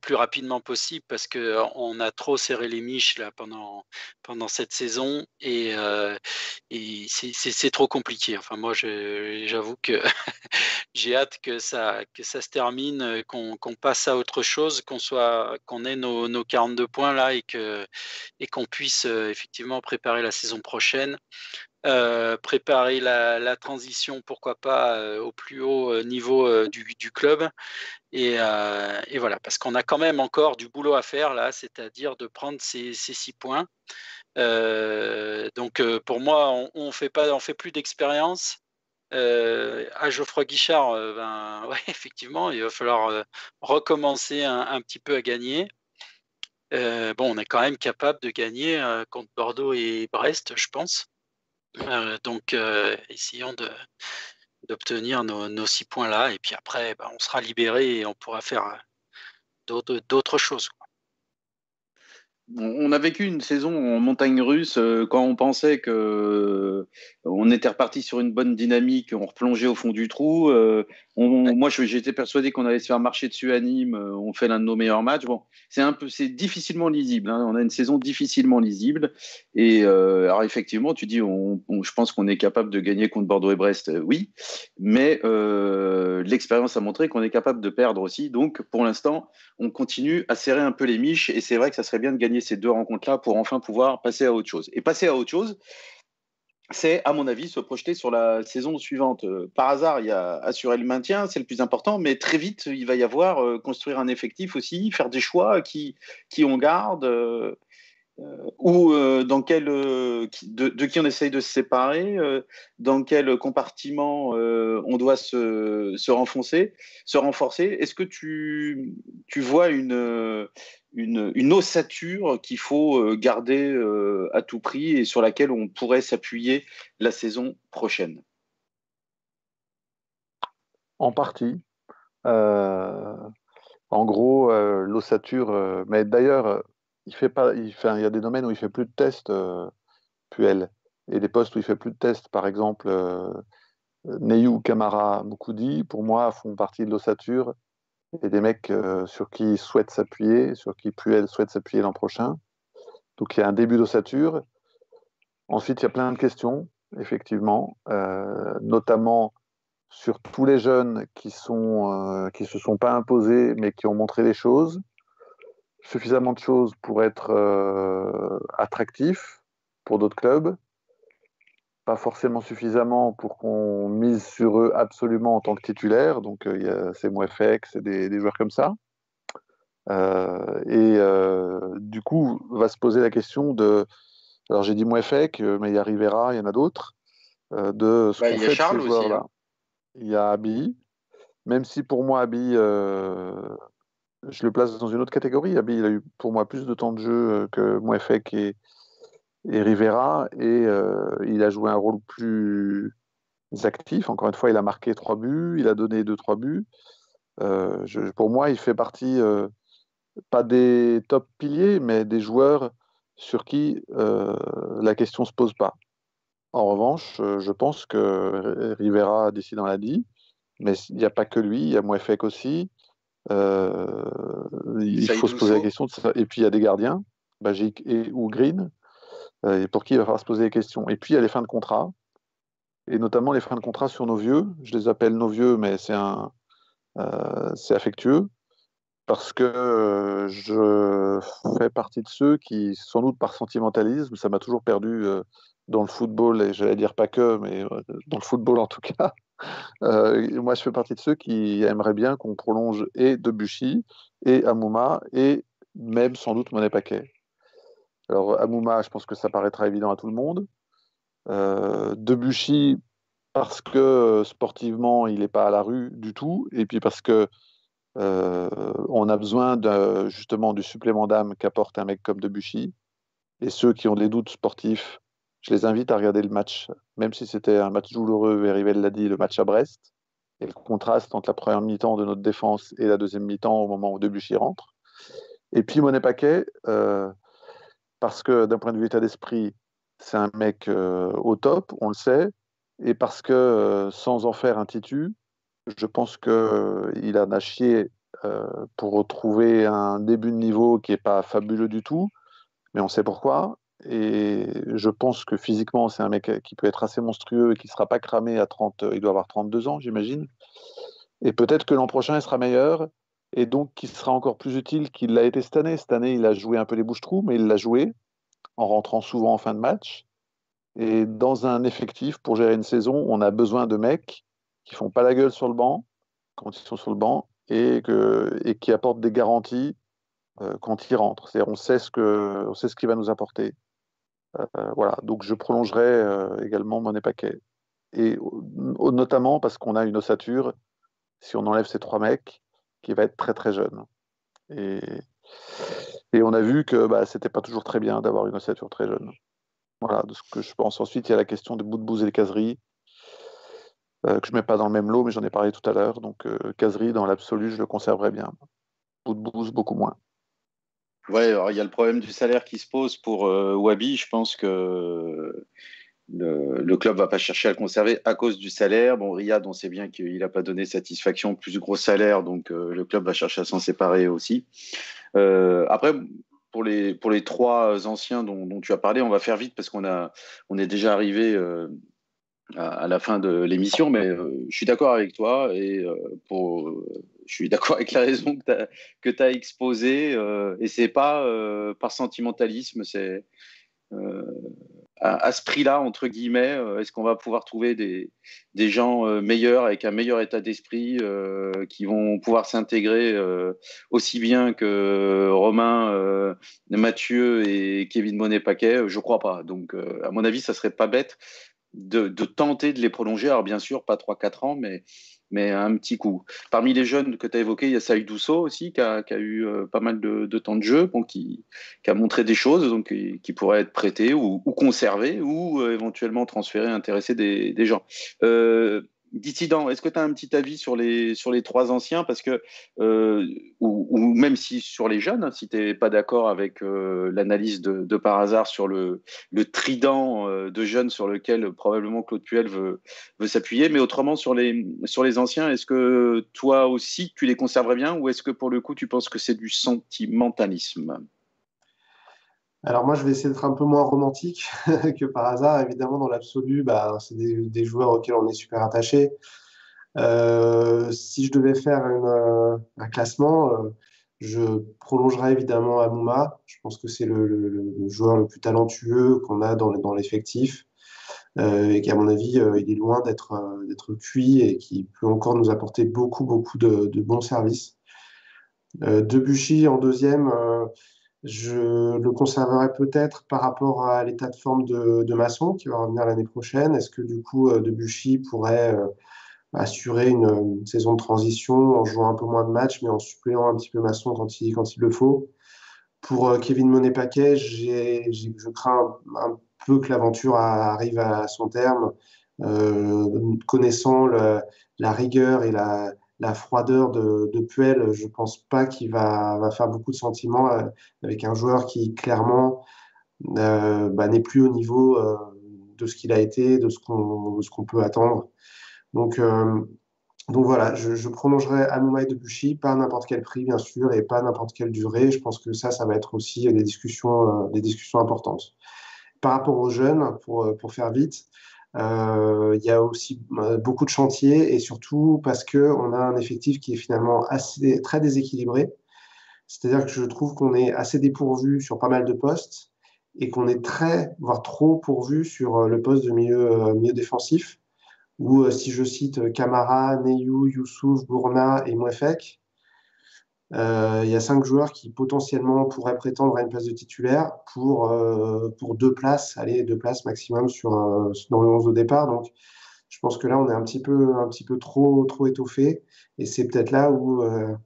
S2: plus rapidement possible parce qu'on a trop serré les miches là, pendant, pendant cette saison et, et c'est trop compliqué. Enfin, moi, j'avoue que j'ai hâte que ça, que ça se termine, qu'on passe à autre chose, qu'on ait nos, nos, 42 points là et qu'on et qu'on puisse effectivement préparer la saison prochaine. Préparer la, transition, pourquoi pas, au plus haut niveau du, club euh, et, voilà, parce qu'on a quand même encore du boulot à faire là, c'est-à-dire de prendre ces, six points. Euh, donc euh, pour moi, on ne fait, pas, on fait plus d'expérience. à Geoffroy Guichard, ben, effectivement, il va falloir recommencer un, petit peu à gagner. bon, on est quand même capable de gagner contre Bordeaux et Brest, je pense. Donc, essayons de, d'obtenir nos, six points-là. Et puis après, bah, on sera libéré et on pourra faire euh, d'autres choses
S1: on a vécu une saison en montagne russe euh, quand on pensait que euh, on était reparti sur une bonne dynamique, on replongeait au fond du trou. Euh, moi, j'étais persuadé qu'on allait se faire marcher dessus à Nîmes. on fait l'un de nos meilleurs matchs. Bon, c'est un peu, c'est difficilement lisible. Hein. On a une saison difficilement lisible. Et alors effectivement, tu dis, je pense qu'on est capable de gagner contre Bordeaux et Brest, oui. Mais l'expérience a montré qu'on est capable de perdre aussi. Donc, pour l'instant, on continue à serrer un peu les miches. Et c'est vrai que ça serait bien de gagner ces deux rencontres-là pour enfin pouvoir passer à autre chose. Et passer à autre chose, c'est, à mon avis, se projeter sur la saison suivante. Euh, par hasard, il y a assurer le maintien, c'est le plus important, mais très vite, il va y avoir euh, construire un effectif aussi, faire des choix qui, qui on garde. Euh, ou euh, dans quel, euh, de, qui on essaye de se séparer, dans quel compartiment on doit se, se, renfoncer, se renforcer. Est-ce que tu, tu vois une, une ossature qu'il faut garder à tout prix et sur laquelle on pourrait s'appuyer la saison prochaine?
S4: En partie. en gros, l'ossature, mais d'ailleurs, il fait pas, il, y a des domaines où il fait plus de tests, euh, Puel, et des postes où il fait plus de tests, par exemple, euh, Neyou, Camara, Moukoudi, pour moi, font partie de l'ossature et des mecs euh, sur qui il souhaite s'appuyer, sur qui Puel souhaite s'appuyer l'an prochain. Donc il y a un début d'ossature. Ensuite, il y a plein de questions, effectivement, euh, notamment sur tous les jeunes qui sont qui se sont pas imposés mais qui ont montré des choses suffisamment de choses pour être euh, attractif pour d'autres clubs, pas forcément suffisamment pour qu'on mise sur eux absolument en tant que titulaire. Donc euh, il y a c'est Mouefek, c'est des, joueurs comme ça. Euh, et du coup, va se poser la question de. Alors j'ai dit Mouefek, mais il y a Rivera, il y en a d'autres. de ce bah, qu'on fait de ces joueurs-là. Hein. Il y a Abi, même si pour moi Abi je le place dans une autre catégorie. Il a eu pour moi plus de temps de jeu euh, que Mouefek et, Rivera, et il a joué un rôle plus actif. Encore une fois, il a marqué trois buts, il a donné deux, trois buts. pour moi, il fait partie, pas des top piliers, mais des joueurs sur qui la question ne se pose pas. En revanche, je pense que Rivera, décidant l'a dit, mais il n'y a pas que lui, il y a Mouefek aussi. Euh, il faut se poser la question. De ça. Et puis il y a des gardiens, Bagic et, ou Green, euh, et pour qui il va falloir se poser des questions. Et puis il y a les fins de contrat, et notamment les fins de contrat sur nos vieux. Je les appelle nos vieux, mais c'est un, euh, c'est affectueux parce que je fais partie de ceux qui, sans doute par sentimentalisme, ça m'a toujours perdu dans le football, et j'allais dire pas que, mais dans le football en tout cas, moi, je fais partie de ceux qui aimeraient bien qu'on prolonge et Debuchy, et Amouma, et même sans doute Monet Paquet. Alors, Amouma, je pense que ça paraîtra évident à tout le monde. Euh, Debuchy, parce que sportivement, il n'est pas à la rue du tout, et puis parce que euh, on a besoin justement du supplément d'âme qu'apporte un mec comme Debuchy. Et ceux qui ont des doutes sportifs je les invite à regarder le match, même si c'était un match douloureux, et Rivel l'a dit, le match à Brest, et le contraste entre la première mi-temps de notre défense et la deuxième mi-temps au moment où Debuchy rentre. Et puis Monet Paquet, euh, parce que d'un point de vue état d'esprit, c'est un mec euh, au top, on le sait, et parce que euh, sans en faire un titu, je pense qu'il en a chié pour retrouver un début de niveau qui n'est pas fabuleux du tout, mais on sait pourquoi. Et je pense que physiquement, c'est un mec qui peut être assez monstrueux et qui ne sera pas cramé à 30. Il doit avoir 32 ans, j'imagine. Et peut-être que l'an prochain, il sera meilleur. Et donc, qui sera encore plus utile qu'il l'a été cette année. Cette année, il a joué un peu les bouches-trous, mais il l'a joué en rentrant souvent en fin de match. Et dans un effectif, pour gérer une saison, on a besoin de mecs qui font pas la gueule sur le banc quand ils sont sur le banc et, qui apportent des garanties euh, quand ils rentrent. C'est-à-dire, on sait ce on sait ce qu'il va nous apporter. Euh, voilà, donc je prolongerai euh, également mon Paquet. Et notamment parce qu'on a une ossature, si on enlève ces trois mecs, qui va être très très jeune. Et, on a vu que bah, c'était pas toujours très bien d'avoir une ossature très jeune. Voilà, de ce que je pense. Ensuite, il y a la question des bouts et les caseries, euh, que je mets pas dans le même lot, mais j'en ai parlé tout à l'heure. Donc, euh, caserie, dans l'absolu, je le conserverai bien. De beaucoup moins.
S1: Il y a le problème du salaire qui se pose pour euh, Wabi. Je pense que le, le, club va pas chercher à le conserver à cause du salaire. Bon, Riyad, on sait bien qu'il n'a pas donné satisfaction, plus gros salaire, donc euh, le club va chercher à s'en séparer aussi. Euh, après, pour les, pour les trois anciens dont, tu as parlé, on va faire vite parce qu'on a, on est déjà arrivé à, la fin de l'émission, mais je suis d'accord avec toi et pour je suis d'accord avec la raison que tu as, exposée. Euh, et c'est pas euh, par sentimentalisme, c'est euh, à, ce prix-là, entre guillemets, est-ce qu'on va pouvoir trouver des, gens meilleurs, avec un meilleur état d'esprit, qui vont pouvoir s'intégrer aussi bien que Romain, Mathieu et Kevin Monet-Paquet? Je crois pas. Donc, à mon avis, ça serait pas bête de, tenter de les prolonger. Alors, bien sûr, pas 3-4 ans, mais mais un petit coup. Parmi les jeunes que tu as évoqués, il y a Saïd Dousso aussi, qui a, eu euh, pas mal de, temps de jeu, qui, a montré des choses, donc qui, pourraient être prêtés ou, conservés, ou euh, éventuellement transférés, intéresser des, des gens. Euh, Dissident, est-ce que tu as un petit avis sur les, sur les trois anciens? Parce que, euh, ou, même si sur les jeunes, hein, si tu n'es pas d'accord avec euh, l'analyse de, par hasard sur le, le trident euh, de jeunes sur lequel probablement Claude Puel veut, veut s'appuyer, mais autrement sur les, sur les anciens, est-ce que toi aussi tu les conserverais bien? Ou est-ce que pour le coup tu penses que c'est du sentimentalisme?
S3: Alors moi, je vais essayer d'être un peu moins romantique que par hasard. Évidemment, dans l'absolu, bah, c'est des, joueurs auxquels on est super attaché. Euh, si je devais faire euh, un classement, euh, je prolongerais évidemment Amouma. Je pense que c'est le, joueur le plus talentueux qu'on a dans, l'effectif et qui, à mon avis, il est loin d'être cuit et qui peut encore nous apporter beaucoup, beaucoup de, de bons services. Debuchy en deuxième je le conserverai peut-être par rapport à l'état de forme de, de, Masson qui va revenir l'année prochaine. Est-ce que du coup, euh, Debuchy pourrait euh, assurer une, saison de transition en jouant un peu moins de matchs, mais en suppléant un petit peu Masson quand il, quand il le faut? Pour Kevin Monet-Paquet, je crains un, peu que l'aventure arrive à son terme. connaissant la rigueur et la, la froideur de, Puel, je ne pense pas qu'il va, faire beaucoup de sentiments avec un joueur qui clairement bah, n'est plus au niveau de ce qu'il a été, de ce qu'on peut attendre. Donc, euh, donc voilà, je, je prolongerai Anouma et Debuchy, pas à n'importe quel prix bien sûr, et pas à n'importe quelle durée. Je pense que ça, ça va être aussi des discussions, euh, importantes. Par rapport aux jeunes, euh, pour faire vite, il y a aussi beaucoup de chantiers et surtout parce qu'on a un effectif qui est finalement assez, très déséquilibré. C'est-à-dire que je trouve qu'on est assez dépourvu sur pas mal de postes et qu'on est très, voire trop pourvu sur le poste de milieu, défensif ou euh, si je cite Kamara, Neyou, Youssouf, Gourna et Mouefek, euh, il y a cinq joueurs qui potentiellement pourraient prétendre à une place de titulaire pour, euh, pour deux places, allez, deux places maximum sur, dans le 11 au départ. Donc, je pense que là, on est un petit peu, un petit peu trop, trop étoffé. Et c'est peut-être là où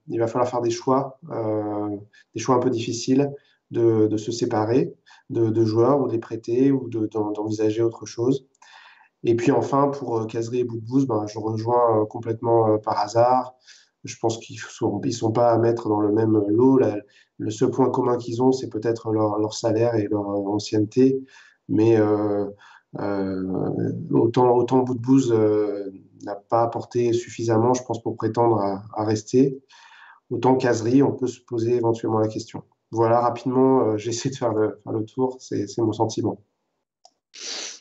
S3: il va falloir faire des choix, des choix un peu difficiles de, de se séparer de, de, joueurs ou de les prêter ou d'envisager autre chose. Et puis enfin, pour Casery et Boudbouz, ben, je rejoins euh, complètement euh, par hasard. Je pense qu'ils sont, sont pas à mettre dans le même lot. le seul point commun qu'ils ont, c'est peut-être leur, salaire et leur ancienneté. Mais euh, euh, autant, autant euh, n'a pas apporté suffisamment, je pense, pour prétendre à, rester. Autant Casery, on peut se poser éventuellement la question. Voilà, rapidement, j'essaie de faire le, faire le tour. C'est mon sentiment.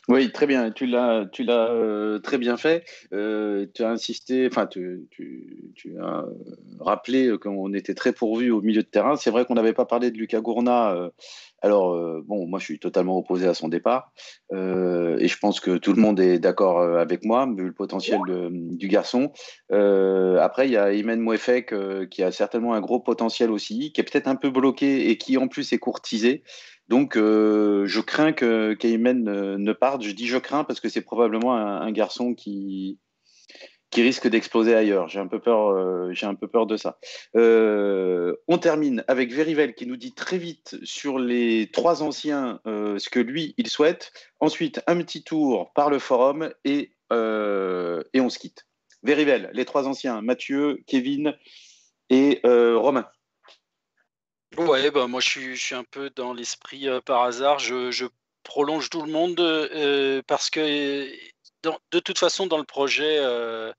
S1: Oui, très bien. Tu l'as, tu euh, très bien fait. Euh, tu as insisté, enfin, tu, as rappelé qu'on était très pourvu au milieu de terrain. C'est vrai qu'on n'avait pas parlé de Lucas Gourna. Euh, alors, euh, bon, moi, je suis totalement opposé à son départ. Euh, et je pense que tout le monde est d'accord avec moi, vu le potentiel du garçon. après, il y a Imen Mouefek qui a certainement un gros potentiel aussi, qui est peut-être un peu bloqué et qui, en plus, est courtisé. Donc, euh, je crains que Cayman ne, ne, parte. Je dis je crains parce que c'est probablement un, garçon qui, qui risque d'exploser ailleurs. J'ai un peu peur, euh, j'ai un peu peur de ça. Euh, on termine avec Verivel qui nous dit très vite sur les trois anciens euh, ce que lui il souhaite. Ensuite, un petit tour par le forum et, euh, et on se quitte. Verivel, les trois anciens, Mathieu, Kevin et euh, Romain.
S2: Ouais, bah moi je suis, je suis un peu dans l'esprit euh, par hasard. Je, je, prolonge tout le monde euh, parce que dans, de toute façon, dans le projet euh,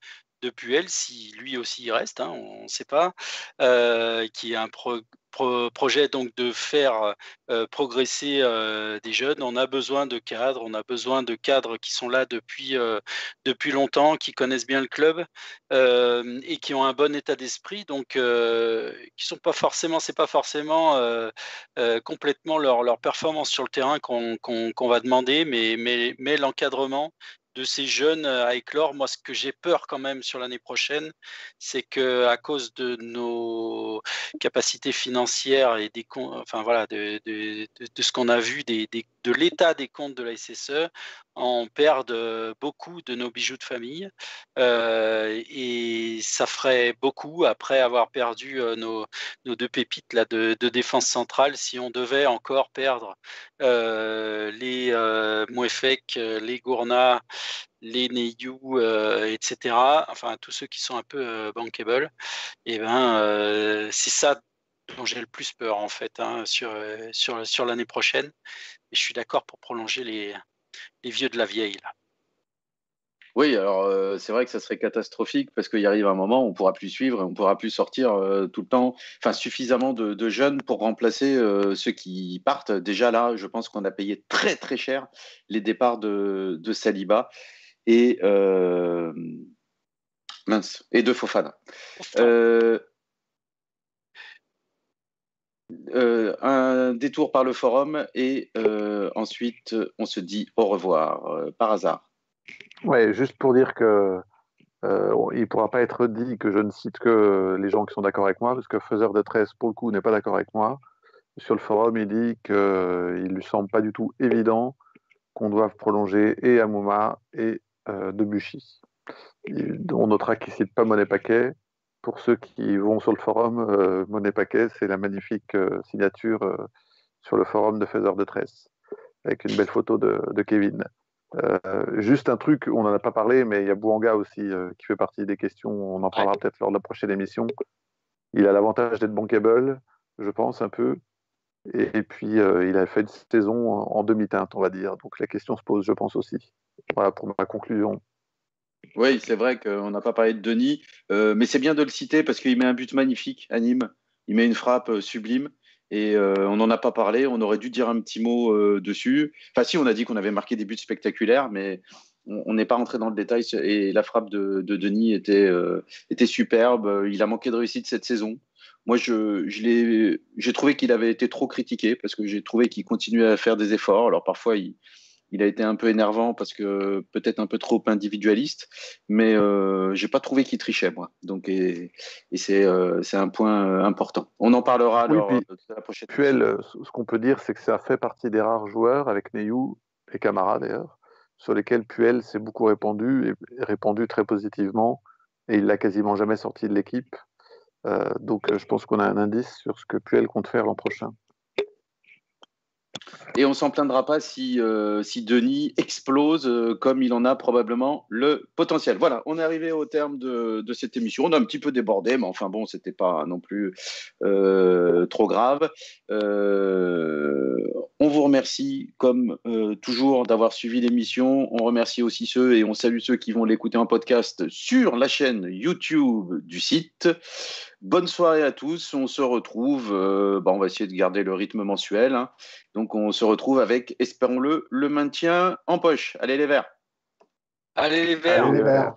S2: de Puel, si lui aussi il reste, hein, on ne sait pas, euh, qui est un pro, pro, projet donc de faire euh, progresser euh, des jeunes. On a besoin de cadres, on a besoin de cadres qui sont là depuis, depuis longtemps, qui connaissent bien le club et qui ont un bon état d'esprit, donc qui sont pas forcément, c'est pas forcément complètement leur, leur performance sur le terrain qu'on qu qu va demander, mais, mais, mais l'encadrement de ces jeunes à éclore. Moi, ce que j'ai peur quand même sur l'année prochaine, c'est que à cause de nos capacités financières et des enfin voilà, de, ce qu'on a vu des, de l'état des comptes de la SSE, on perd beaucoup de nos bijoux de famille euh, et ça ferait beaucoup après avoir perdu euh, nos, deux pépites là de, défense centrale si on devait encore perdre euh, les euh, Mouefek, les Gourna, les Neyou, euh, etc. Enfin tous ceux qui sont un peu euh, bankable. Et ben c'est ça dont j'ai le plus peur en fait hein, sur, sur, sur l'année prochaine. Et je suis d'accord pour prolonger les, les vieux de la vieille. Là.
S1: Oui, alors euh, c'est vrai que ça serait catastrophique parce qu'il arrive un moment où on ne pourra plus suivre et on ne pourra plus sortir euh, tout le temps, enfin suffisamment de, de, jeunes pour remplacer euh, ceux qui partent. Déjà là, je pense qu'on a payé très très cher les départs de, de Saliba et mince et de Fofana. Euh, un détour par le forum et euh, ensuite on se dit au revoir euh, par hasard.
S4: Ouais, juste pour dire que il ne pourra pas être dit que je ne cite que les gens qui sont d'accord avec moi, parce que Faiseur de 13, pour le coup, n'est pas d'accord avec moi. Sur le forum, il dit qu'il ne lui semble pas du tout évident qu'on doive prolonger et Amouma et Debuchy. on notera qu'il ne cite pas Monet Paquet, pour ceux qui vont sur le forum, euh, Monet Paquet, c'est la magnifique euh, signature euh, sur le forum de Faiseur de Tresse, avec une belle photo de, Kevin. juste un truc, on n'en a pas parlé, mais il y a Bouanga aussi qui fait partie des questions. On en parlera peut-être lors de la prochaine émission. Il a l'avantage d'être bankable, je pense, un peu. Et, puis, il a fait une saison en demi-teinte, on va dire. Donc la question se pose, je pense aussi. Voilà pour ma conclusion.
S1: Oui, c'est vrai qu'on n'a pas parlé de Denis, euh, mais c'est bien de le citer parce qu'il met un but magnifique à Nîmes. Il met une frappe euh, sublime et euh, on n'en a pas parlé. On aurait dû dire un petit mot dessus. Enfin, si, on a dit qu'on avait marqué des buts spectaculaires, mais on n'est pas rentré dans le détail. Et la frappe de, Denis était, était superbe. Il a manqué de réussite cette saison. Moi, je, j'ai trouvé qu'il avait été trop critiqué parce que j'ai trouvé qu'il continuait à faire des efforts. Alors parfois, il, il a été un peu énervant parce que peut-être un peu trop individualiste, mais euh, j'ai pas trouvé qu'il trichait moi. Donc et, euh, c'est un point euh, important. On en parlera lors de
S4: la prochaine. Puel, euh, ce qu'on peut dire, c'est que ça fait partie des rares joueurs avec Neyou et Camara d'ailleurs, sur lesquels Puel s'est beaucoup répandu et répandu très positivement, et il l'a quasiment jamais sorti de l'équipe. donc je pense qu'on a un indice sur ce que Puel compte faire l'an prochain.
S1: Et on s'en plaindra pas si, euh, si Denis explose euh, comme il en a probablement le potentiel. Voilà, on est arrivé au terme de, de cette émission. On a un petit peu débordé, mais enfin bon, c'était pas non plus euh, trop grave. on vous remercie, comme toujours, d'avoir suivi l'émission. On remercie aussi ceux et on salue ceux qui vont l'écouter en podcast sur la chaîne YouTube du site. Bonne soirée à tous. On se retrouve. Bah, on va essayer de garder le rythme mensuel. Hein. Donc on se retrouve avec, espérons-le, le maintien en poche. Allez les verts.
S2: Allez les verts. Allez les verts.